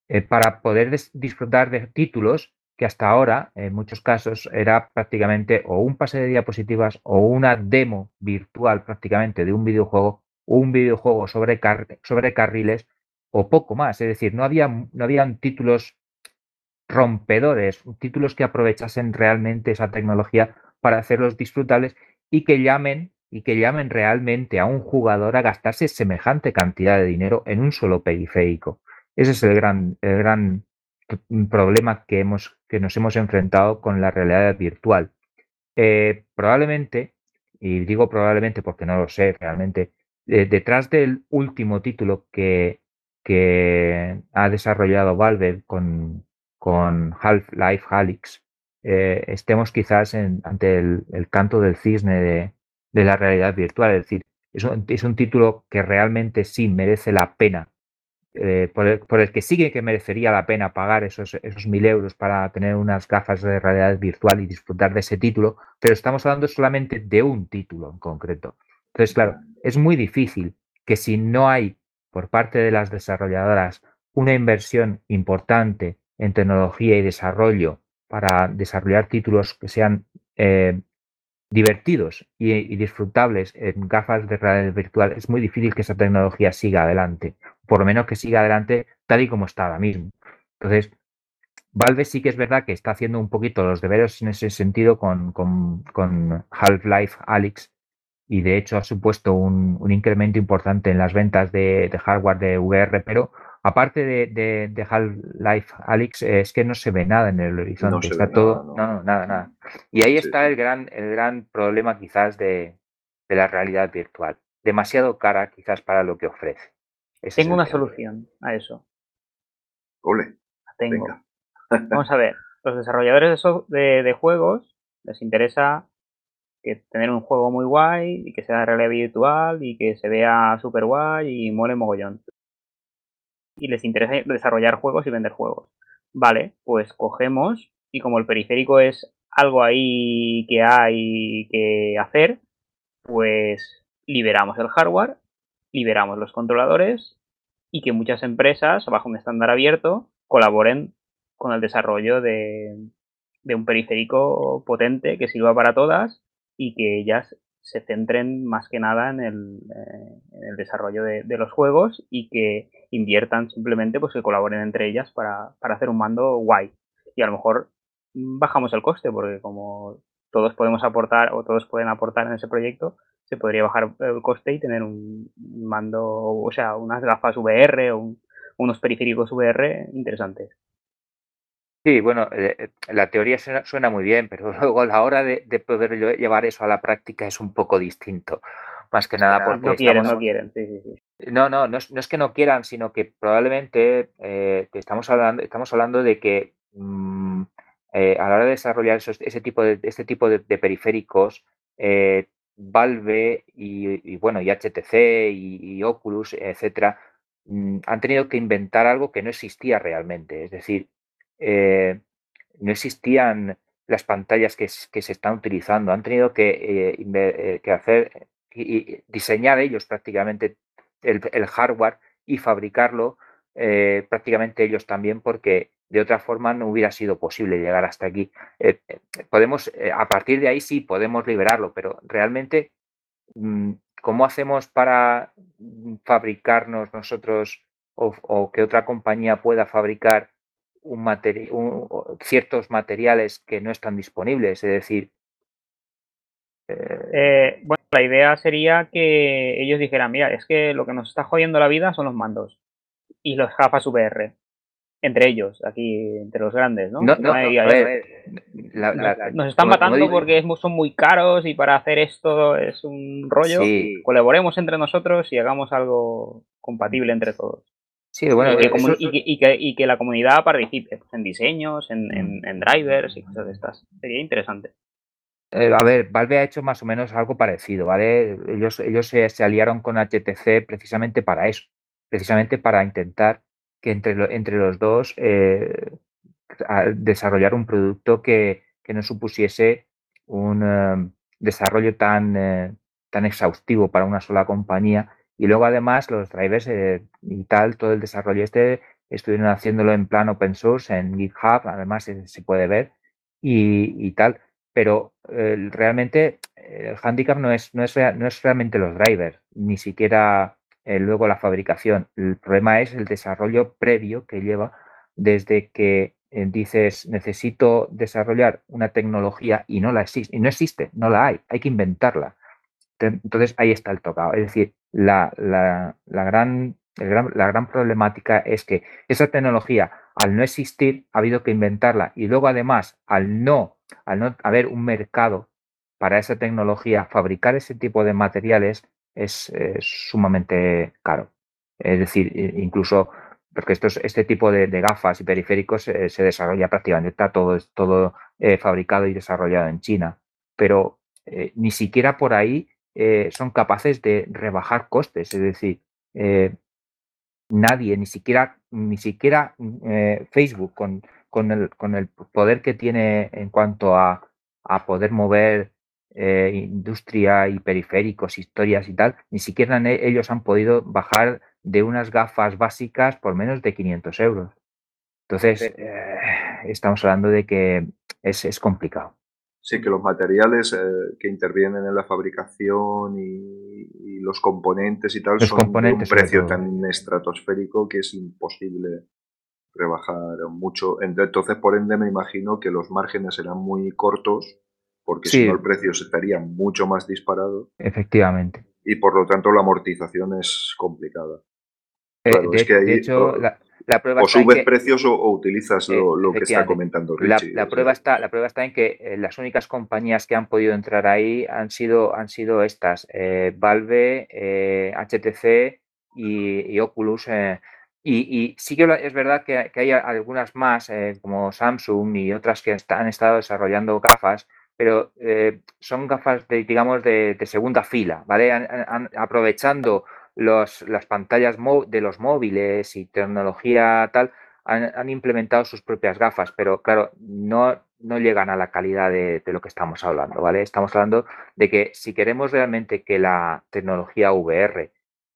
Eh, para poder disfrutar de títulos que hasta ahora, en muchos casos, era prácticamente o un pase de diapositivas o una demo virtual prácticamente de un videojuego o un videojuego sobre, sobre carriles o poco más. Es decir, no, había, no habían títulos rompedores, títulos que aprovechasen realmente esa tecnología para hacerlos disfrutables y que llamen y que llamen realmente a un jugador a gastarse semejante cantidad de dinero en un solo periférico. Ese es el gran, el gran problema que, hemos, que nos hemos enfrentado con la realidad virtual. Eh, probablemente, y digo probablemente porque no lo sé realmente, eh, detrás del último título que, que ha desarrollado Valve con, con Half-Life Halix, eh, estemos quizás ante el, canto del cisne de, la realidad virtual. Es decir, es un, título que realmente sí merece la pena, eh, por, el, que sigue que merecería la pena pagar esos, esos mil euros para tener unas gafas de realidad virtual y disfrutar de ese título, pero estamos hablando solamente de un título en concreto. Entonces, claro, es muy difícil que si no hay por parte de las desarrolladoras una inversión importante en tecnología y desarrollo para desarrollar títulos que sean eh, divertidos y, disfrutables en gafas de realidad virtual, es muy difícil que esa tecnología siga adelante, por lo menos que siga adelante tal y como está ahora mismo. Entonces, Valve sí que es verdad que está haciendo un poquito los deberes en ese sentido con, Half-Life Alyx y de hecho ha supuesto un, incremento importante en las ventas de, de hardware de VR, pero aparte de, de, Half-Life Alyx, es que no se ve nada en el horizonte. está todo. Nada, no. nada, nada. Y ahí está el gran, el gran problema, quizás, de, la realidad virtual. Demasiado cara, quizás, para lo que ofrece. Tengo una solución a eso. Ole. tengo. Vamos a ver. Los desarrolladores de, de, juegos les interesa que tener un juego muy guay y que sea de realidad virtual y que se vea súper guay y mole mogollón y les interesa desarrollar juegos y vender juegos. Vale, pues cogemos y como el periférico es algo ahí que hay que hacer, pues liberamos el hardware, liberamos los controladores y que muchas empresas bajo un estándar abierto colaboren con el desarrollo de, de un periférico potente que sirva para todas y que ellas se centren más que nada en el, eh, en el desarrollo de, los juegos y que inviertan simplemente, pues que colaboren entre ellas para, para hacer un mando guay. Y a lo mejor bajamos el coste, porque como todos podemos aportar o todos pueden aportar en ese proyecto, se podría bajar el coste y tener un mando, o sea, unas gafas VR o unos periféricos VR interesantes. Sí, bueno, eh, eh, la teoría suena, muy bien, pero luego a la hora de, poder llevar eso a la práctica es un poco distinto. Más que nada porque. No quieren, no quieren. No, no, no es, que no quieran, sino que probablemente eh, estamos, hablando, estamos hablando de que mm, a la hora de desarrollar ese tipo de, este tipo de, periféricos, Valve y, bueno, y HTC y, Oculus, etcétera, mm, han tenido que inventar algo que no existía realmente. Es decir, eh, no existían las pantallas que, se están utilizando, han tenido que, eh, que hacer y, diseñar ellos prácticamente el, hardware y fabricarlo prácticamente ellos también porque de otra forma no hubiera sido posible llegar hasta aquí. podemos, a partir de ahí sí podemos liberarlo, pero realmente mm, ¿cómo hacemos para fabricarnos nosotros o, que otra compañía pueda fabricar un ciertos materiales que no están disponibles? Es decir... Eh, eh, bueno, la idea sería que ellos dijeran, mira, es que lo que nos está jodiendo la vida son los mandos y los gafas VR entre ellos, aquí, entre los grandes, ¿no? nos están matando porque son muy caros y para hacer esto es un rollo. Colaboremos entre nosotros y hagamos algo compatible entre todos. Sí, bueno, y, que, la comunidad participe pues, en diseños, en, drivers y cosas de estas. Sería interesante. Eh, a ver, Valve ha hecho más o menos algo parecido, ¿vale? Ellos, ellos se, se aliaron con HTC precisamente para eso, precisamente para intentar que entre, entre los dos eh, desarrollar un producto que, no supusiese un eh, desarrollo tan, eh, tan exhaustivo para una sola compañía. Y luego además los drivers y tal, todo el desarrollo este, estuvieron haciéndolo en plan open source, en GitHub, además se, puede ver y, tal. Pero realmente el handicap no es, no, es, no es realmente los drivers, ni siquiera eh, luego la fabricación. El problema es el desarrollo previo que lleva desde que eh, dices necesito desarrollar una tecnología y no la y no existe, no la hay, hay que inventarla. Entonces ahí está el tocado. Es decir, la, gran, la gran problemática es que esa tecnología, al no existir, ha habido que inventarla y luego además, al no, al no haber un mercado para esa tecnología, fabricar ese tipo de materiales es, sumamente caro. Es decir, incluso porque estos, este tipo de, gafas y periféricos eh, se desarrolla prácticamente, está todo, todo eh, fabricado y desarrollado en China, pero eh, ni siquiera por ahí son capaces de rebajar costes, es decir, nadie, ni siquiera, ni siquiera Facebook, con, con, el, con, el, poder que tiene en cuanto a, a poder mover eh, industria y periféricos, historias y tal, ni siquiera ellos han podido bajar de unas gafas básicas por menos de 500 euros. Entonces, eh, estamos hablando de que es, complicado. Sí, que los materiales eh, que intervienen en la fabricación y, los componentes y tal son de un precio tan estratosférico que es imposible rebajar mucho. Entonces, por ende, me imagino que los márgenes serán muy cortos porque si no el precio estaría mucho más disparado. Efectivamente. Y por lo tanto la amortización es complicada. Eh, de, es que ahí, hecho, o, la, prueba o subes precios o, utilizas lo, que está comentando Richie. La, prueba está, la prueba está en que eh, las únicas compañías que han podido entrar ahí han sido, han sido estas, eh, Valve, HTC y, Oculus. Y, sí que es verdad que, hay algunas más, como Samsung y otras que han estado desarrollando gafas, pero eh, son gafas, de, digamos, de, segunda fila, ¿vale? aprovechando los, las pantallas de los móviles y tecnología tal, han, implementado sus propias gafas, pero claro, no, no llegan a la calidad de, lo que estamos hablando, ¿vale? Estamos hablando de que si queremos realmente que la tecnología VR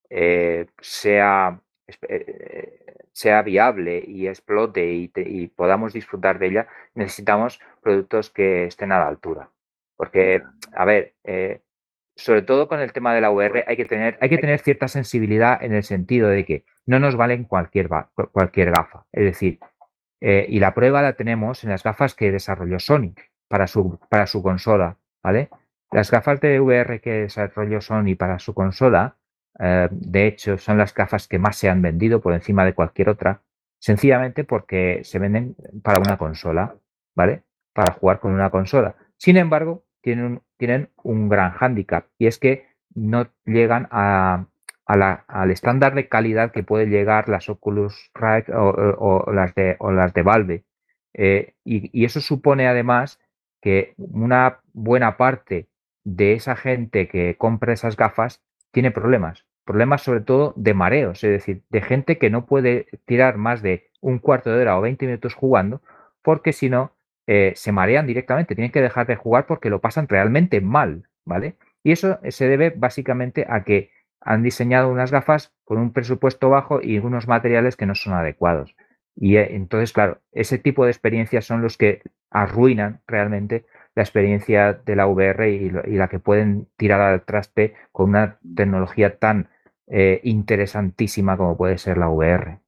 eh, sea eh, sea viable y explote y, podamos disfrutar de ella, necesitamos productos que estén a la altura. Porque, a ver, eh, sobre todo con el tema de la VR hay que tener, hay que tener cierta sensibilidad en el sentido de que no nos valen cualquier, cualquier gafa. Es decir, eh, y la prueba la tenemos en las gafas que desarrolló Sony para su, para su consola, ¿vale? Las gafas de VR que desarrolló Sony para su consola eh, de hecho, son las gafas que más se han vendido por encima de cualquier otra, sencillamente porque se venden para una consola, ¿vale? Para jugar con una consola. Sin embargo, tienen un, tienen un gran hándicap y es que no llegan a, al estándar de calidad que pueden llegar las Oculus Rift o, las, de, o Valve. Eh, y, eso supone además que una buena parte de esa gente que compra esas gafas tiene problemas. Problemas sobre todo de mareos, es decir, de gente que no puede tirar más de un cuarto de hora o 20 minutos jugando, porque si no, eh, se marean directamente, tienen que dejar de jugar porque lo pasan realmente mal, ¿vale? Y eso se debe básicamente a que han diseñado unas gafas con un presupuesto bajo y unos materiales que no son adecuados. Y eh, entonces, claro, ese tipo de experiencias son los que arruinan realmente la experiencia de la VR y, la que pueden tirar al traste con una tecnología tan eh, interesantísima como puede ser la VR.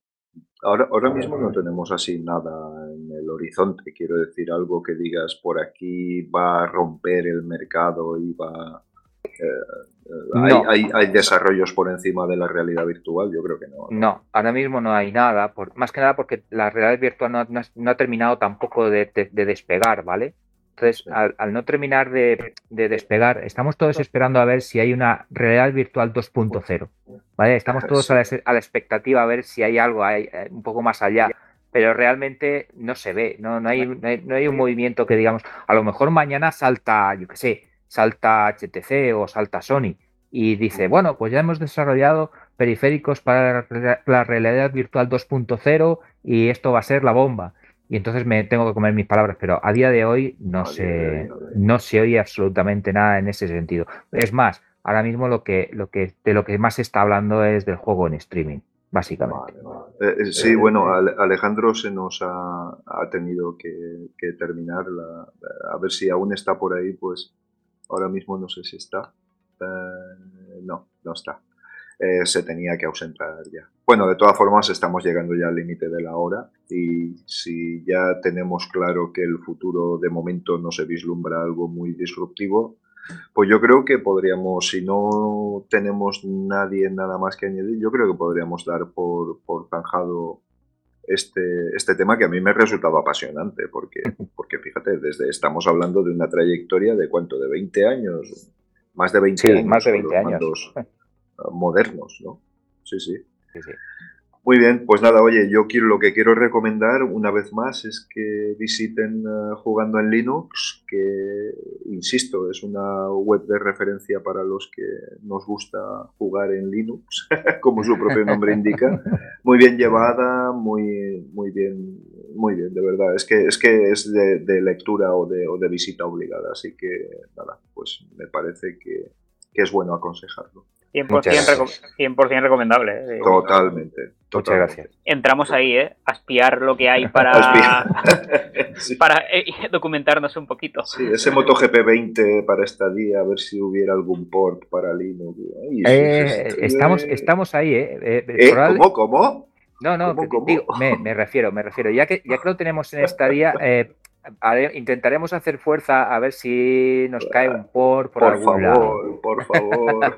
Ahora, ahora mismo no tenemos así nada en el horizonte, quiero decir algo que digas por aquí va a romper el mercado y va... Eh, hay, desarrollos por encima de la realidad virtual? Yo creo que no. No, ahora mismo no hay nada, más que nada porque la realidad virtual no, ha terminado tampoco de, despegar, ¿vale? Entonces, al, no terminar de, despegar, estamos todos esperando a ver si hay una realidad virtual 2.0. ¿vale? Estamos todos a la, expectativa a ver si hay algo hay, eh, un poco más allá. Pero realmente no se ve, no, no, hay, no, hay, un movimiento que digamos, a lo mejor mañana salta, yo qué sé, salta HTC o salta Sony y dice, bueno, pues ya hemos desarrollado periféricos para la realidad virtual 2.0 y esto va a ser la bomba y entonces me tengo que comer mis palabras, pero a día de hoy no, se, no se oye absolutamente nada en ese sentido. Es más, ahora mismo lo que, lo que, de lo que más se está hablando es del juego en streaming, básicamente. Eh, eh, sí, bueno, Alejandro se nos ha, tenido que, terminar, a ver si aún está por ahí, pues ahora mismo no sé si está. Eh, no, no está. Eh, se tenía que ausentar ya. Bueno, de todas formas estamos llegando ya al límite de la hora y si ya tenemos claro que el futuro de momento no se vislumbra algo muy disruptivo, pues yo creo que podríamos, si no tenemos nadie nada más que añadir, yo creo que podríamos dar por, por zanjado este, este tema que a mí me ha resultado apasionante, porque, porque fíjate, desde estamos hablando de una trayectoria de cuánto, de 20 años, más de 20 años. Más de 20 años. modernos, ¿no? Sí, sí. Muy bien, pues nada, oye, yo quiero lo que quiero recomendar una vez más es que visiten eh, Jugando en Linux, que, insisto, es una web de referencia para los que nos gusta jugar en Linux, como su propio nombre indica. Muy bien llevada, muy, muy bien, muy bien, de verdad. Es que es, que es de, lectura o de, o de visita obligada, así que nada, pues me parece que, que es bueno aconsejarlo. 100%, recomendable. ¿eh? Totalmente, Muchas gracias. Entramos ahí, ¿eh? A espiar lo que hay para, para eh, documentarnos un poquito. Sí, ese MotoGP 20 para esta día, a ver si hubiera algún port para Linux. Eh, estamos, estamos ahí, ¿eh? ¿Cómo? ¿Cómo? No, no, me, me, refiero, me refiero. Ya que, ya que lo tenemos en esta día, intentaremos hacer fuerza a ver si nos cae un por por, por favor, Por favor,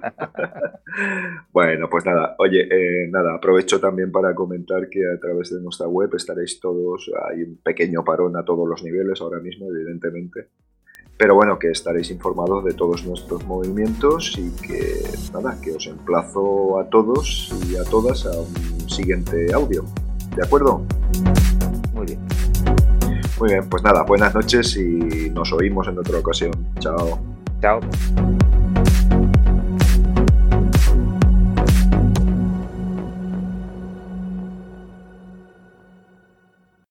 bueno, pues nada, oye, eh, nada, aprovecho también para comentar que a través de nuestra web estaréis todos, hay un pequeño parón a todos los niveles ahora mismo, evidentemente. Pero bueno, que estaréis informados de todos nuestros movimientos y que nada, que os emplazo a todos y a todas a un siguiente audio. ¿De acuerdo? Muy bien. Pues nada, buenas noches y nos oímos en otra ocasión. Chao. Chao.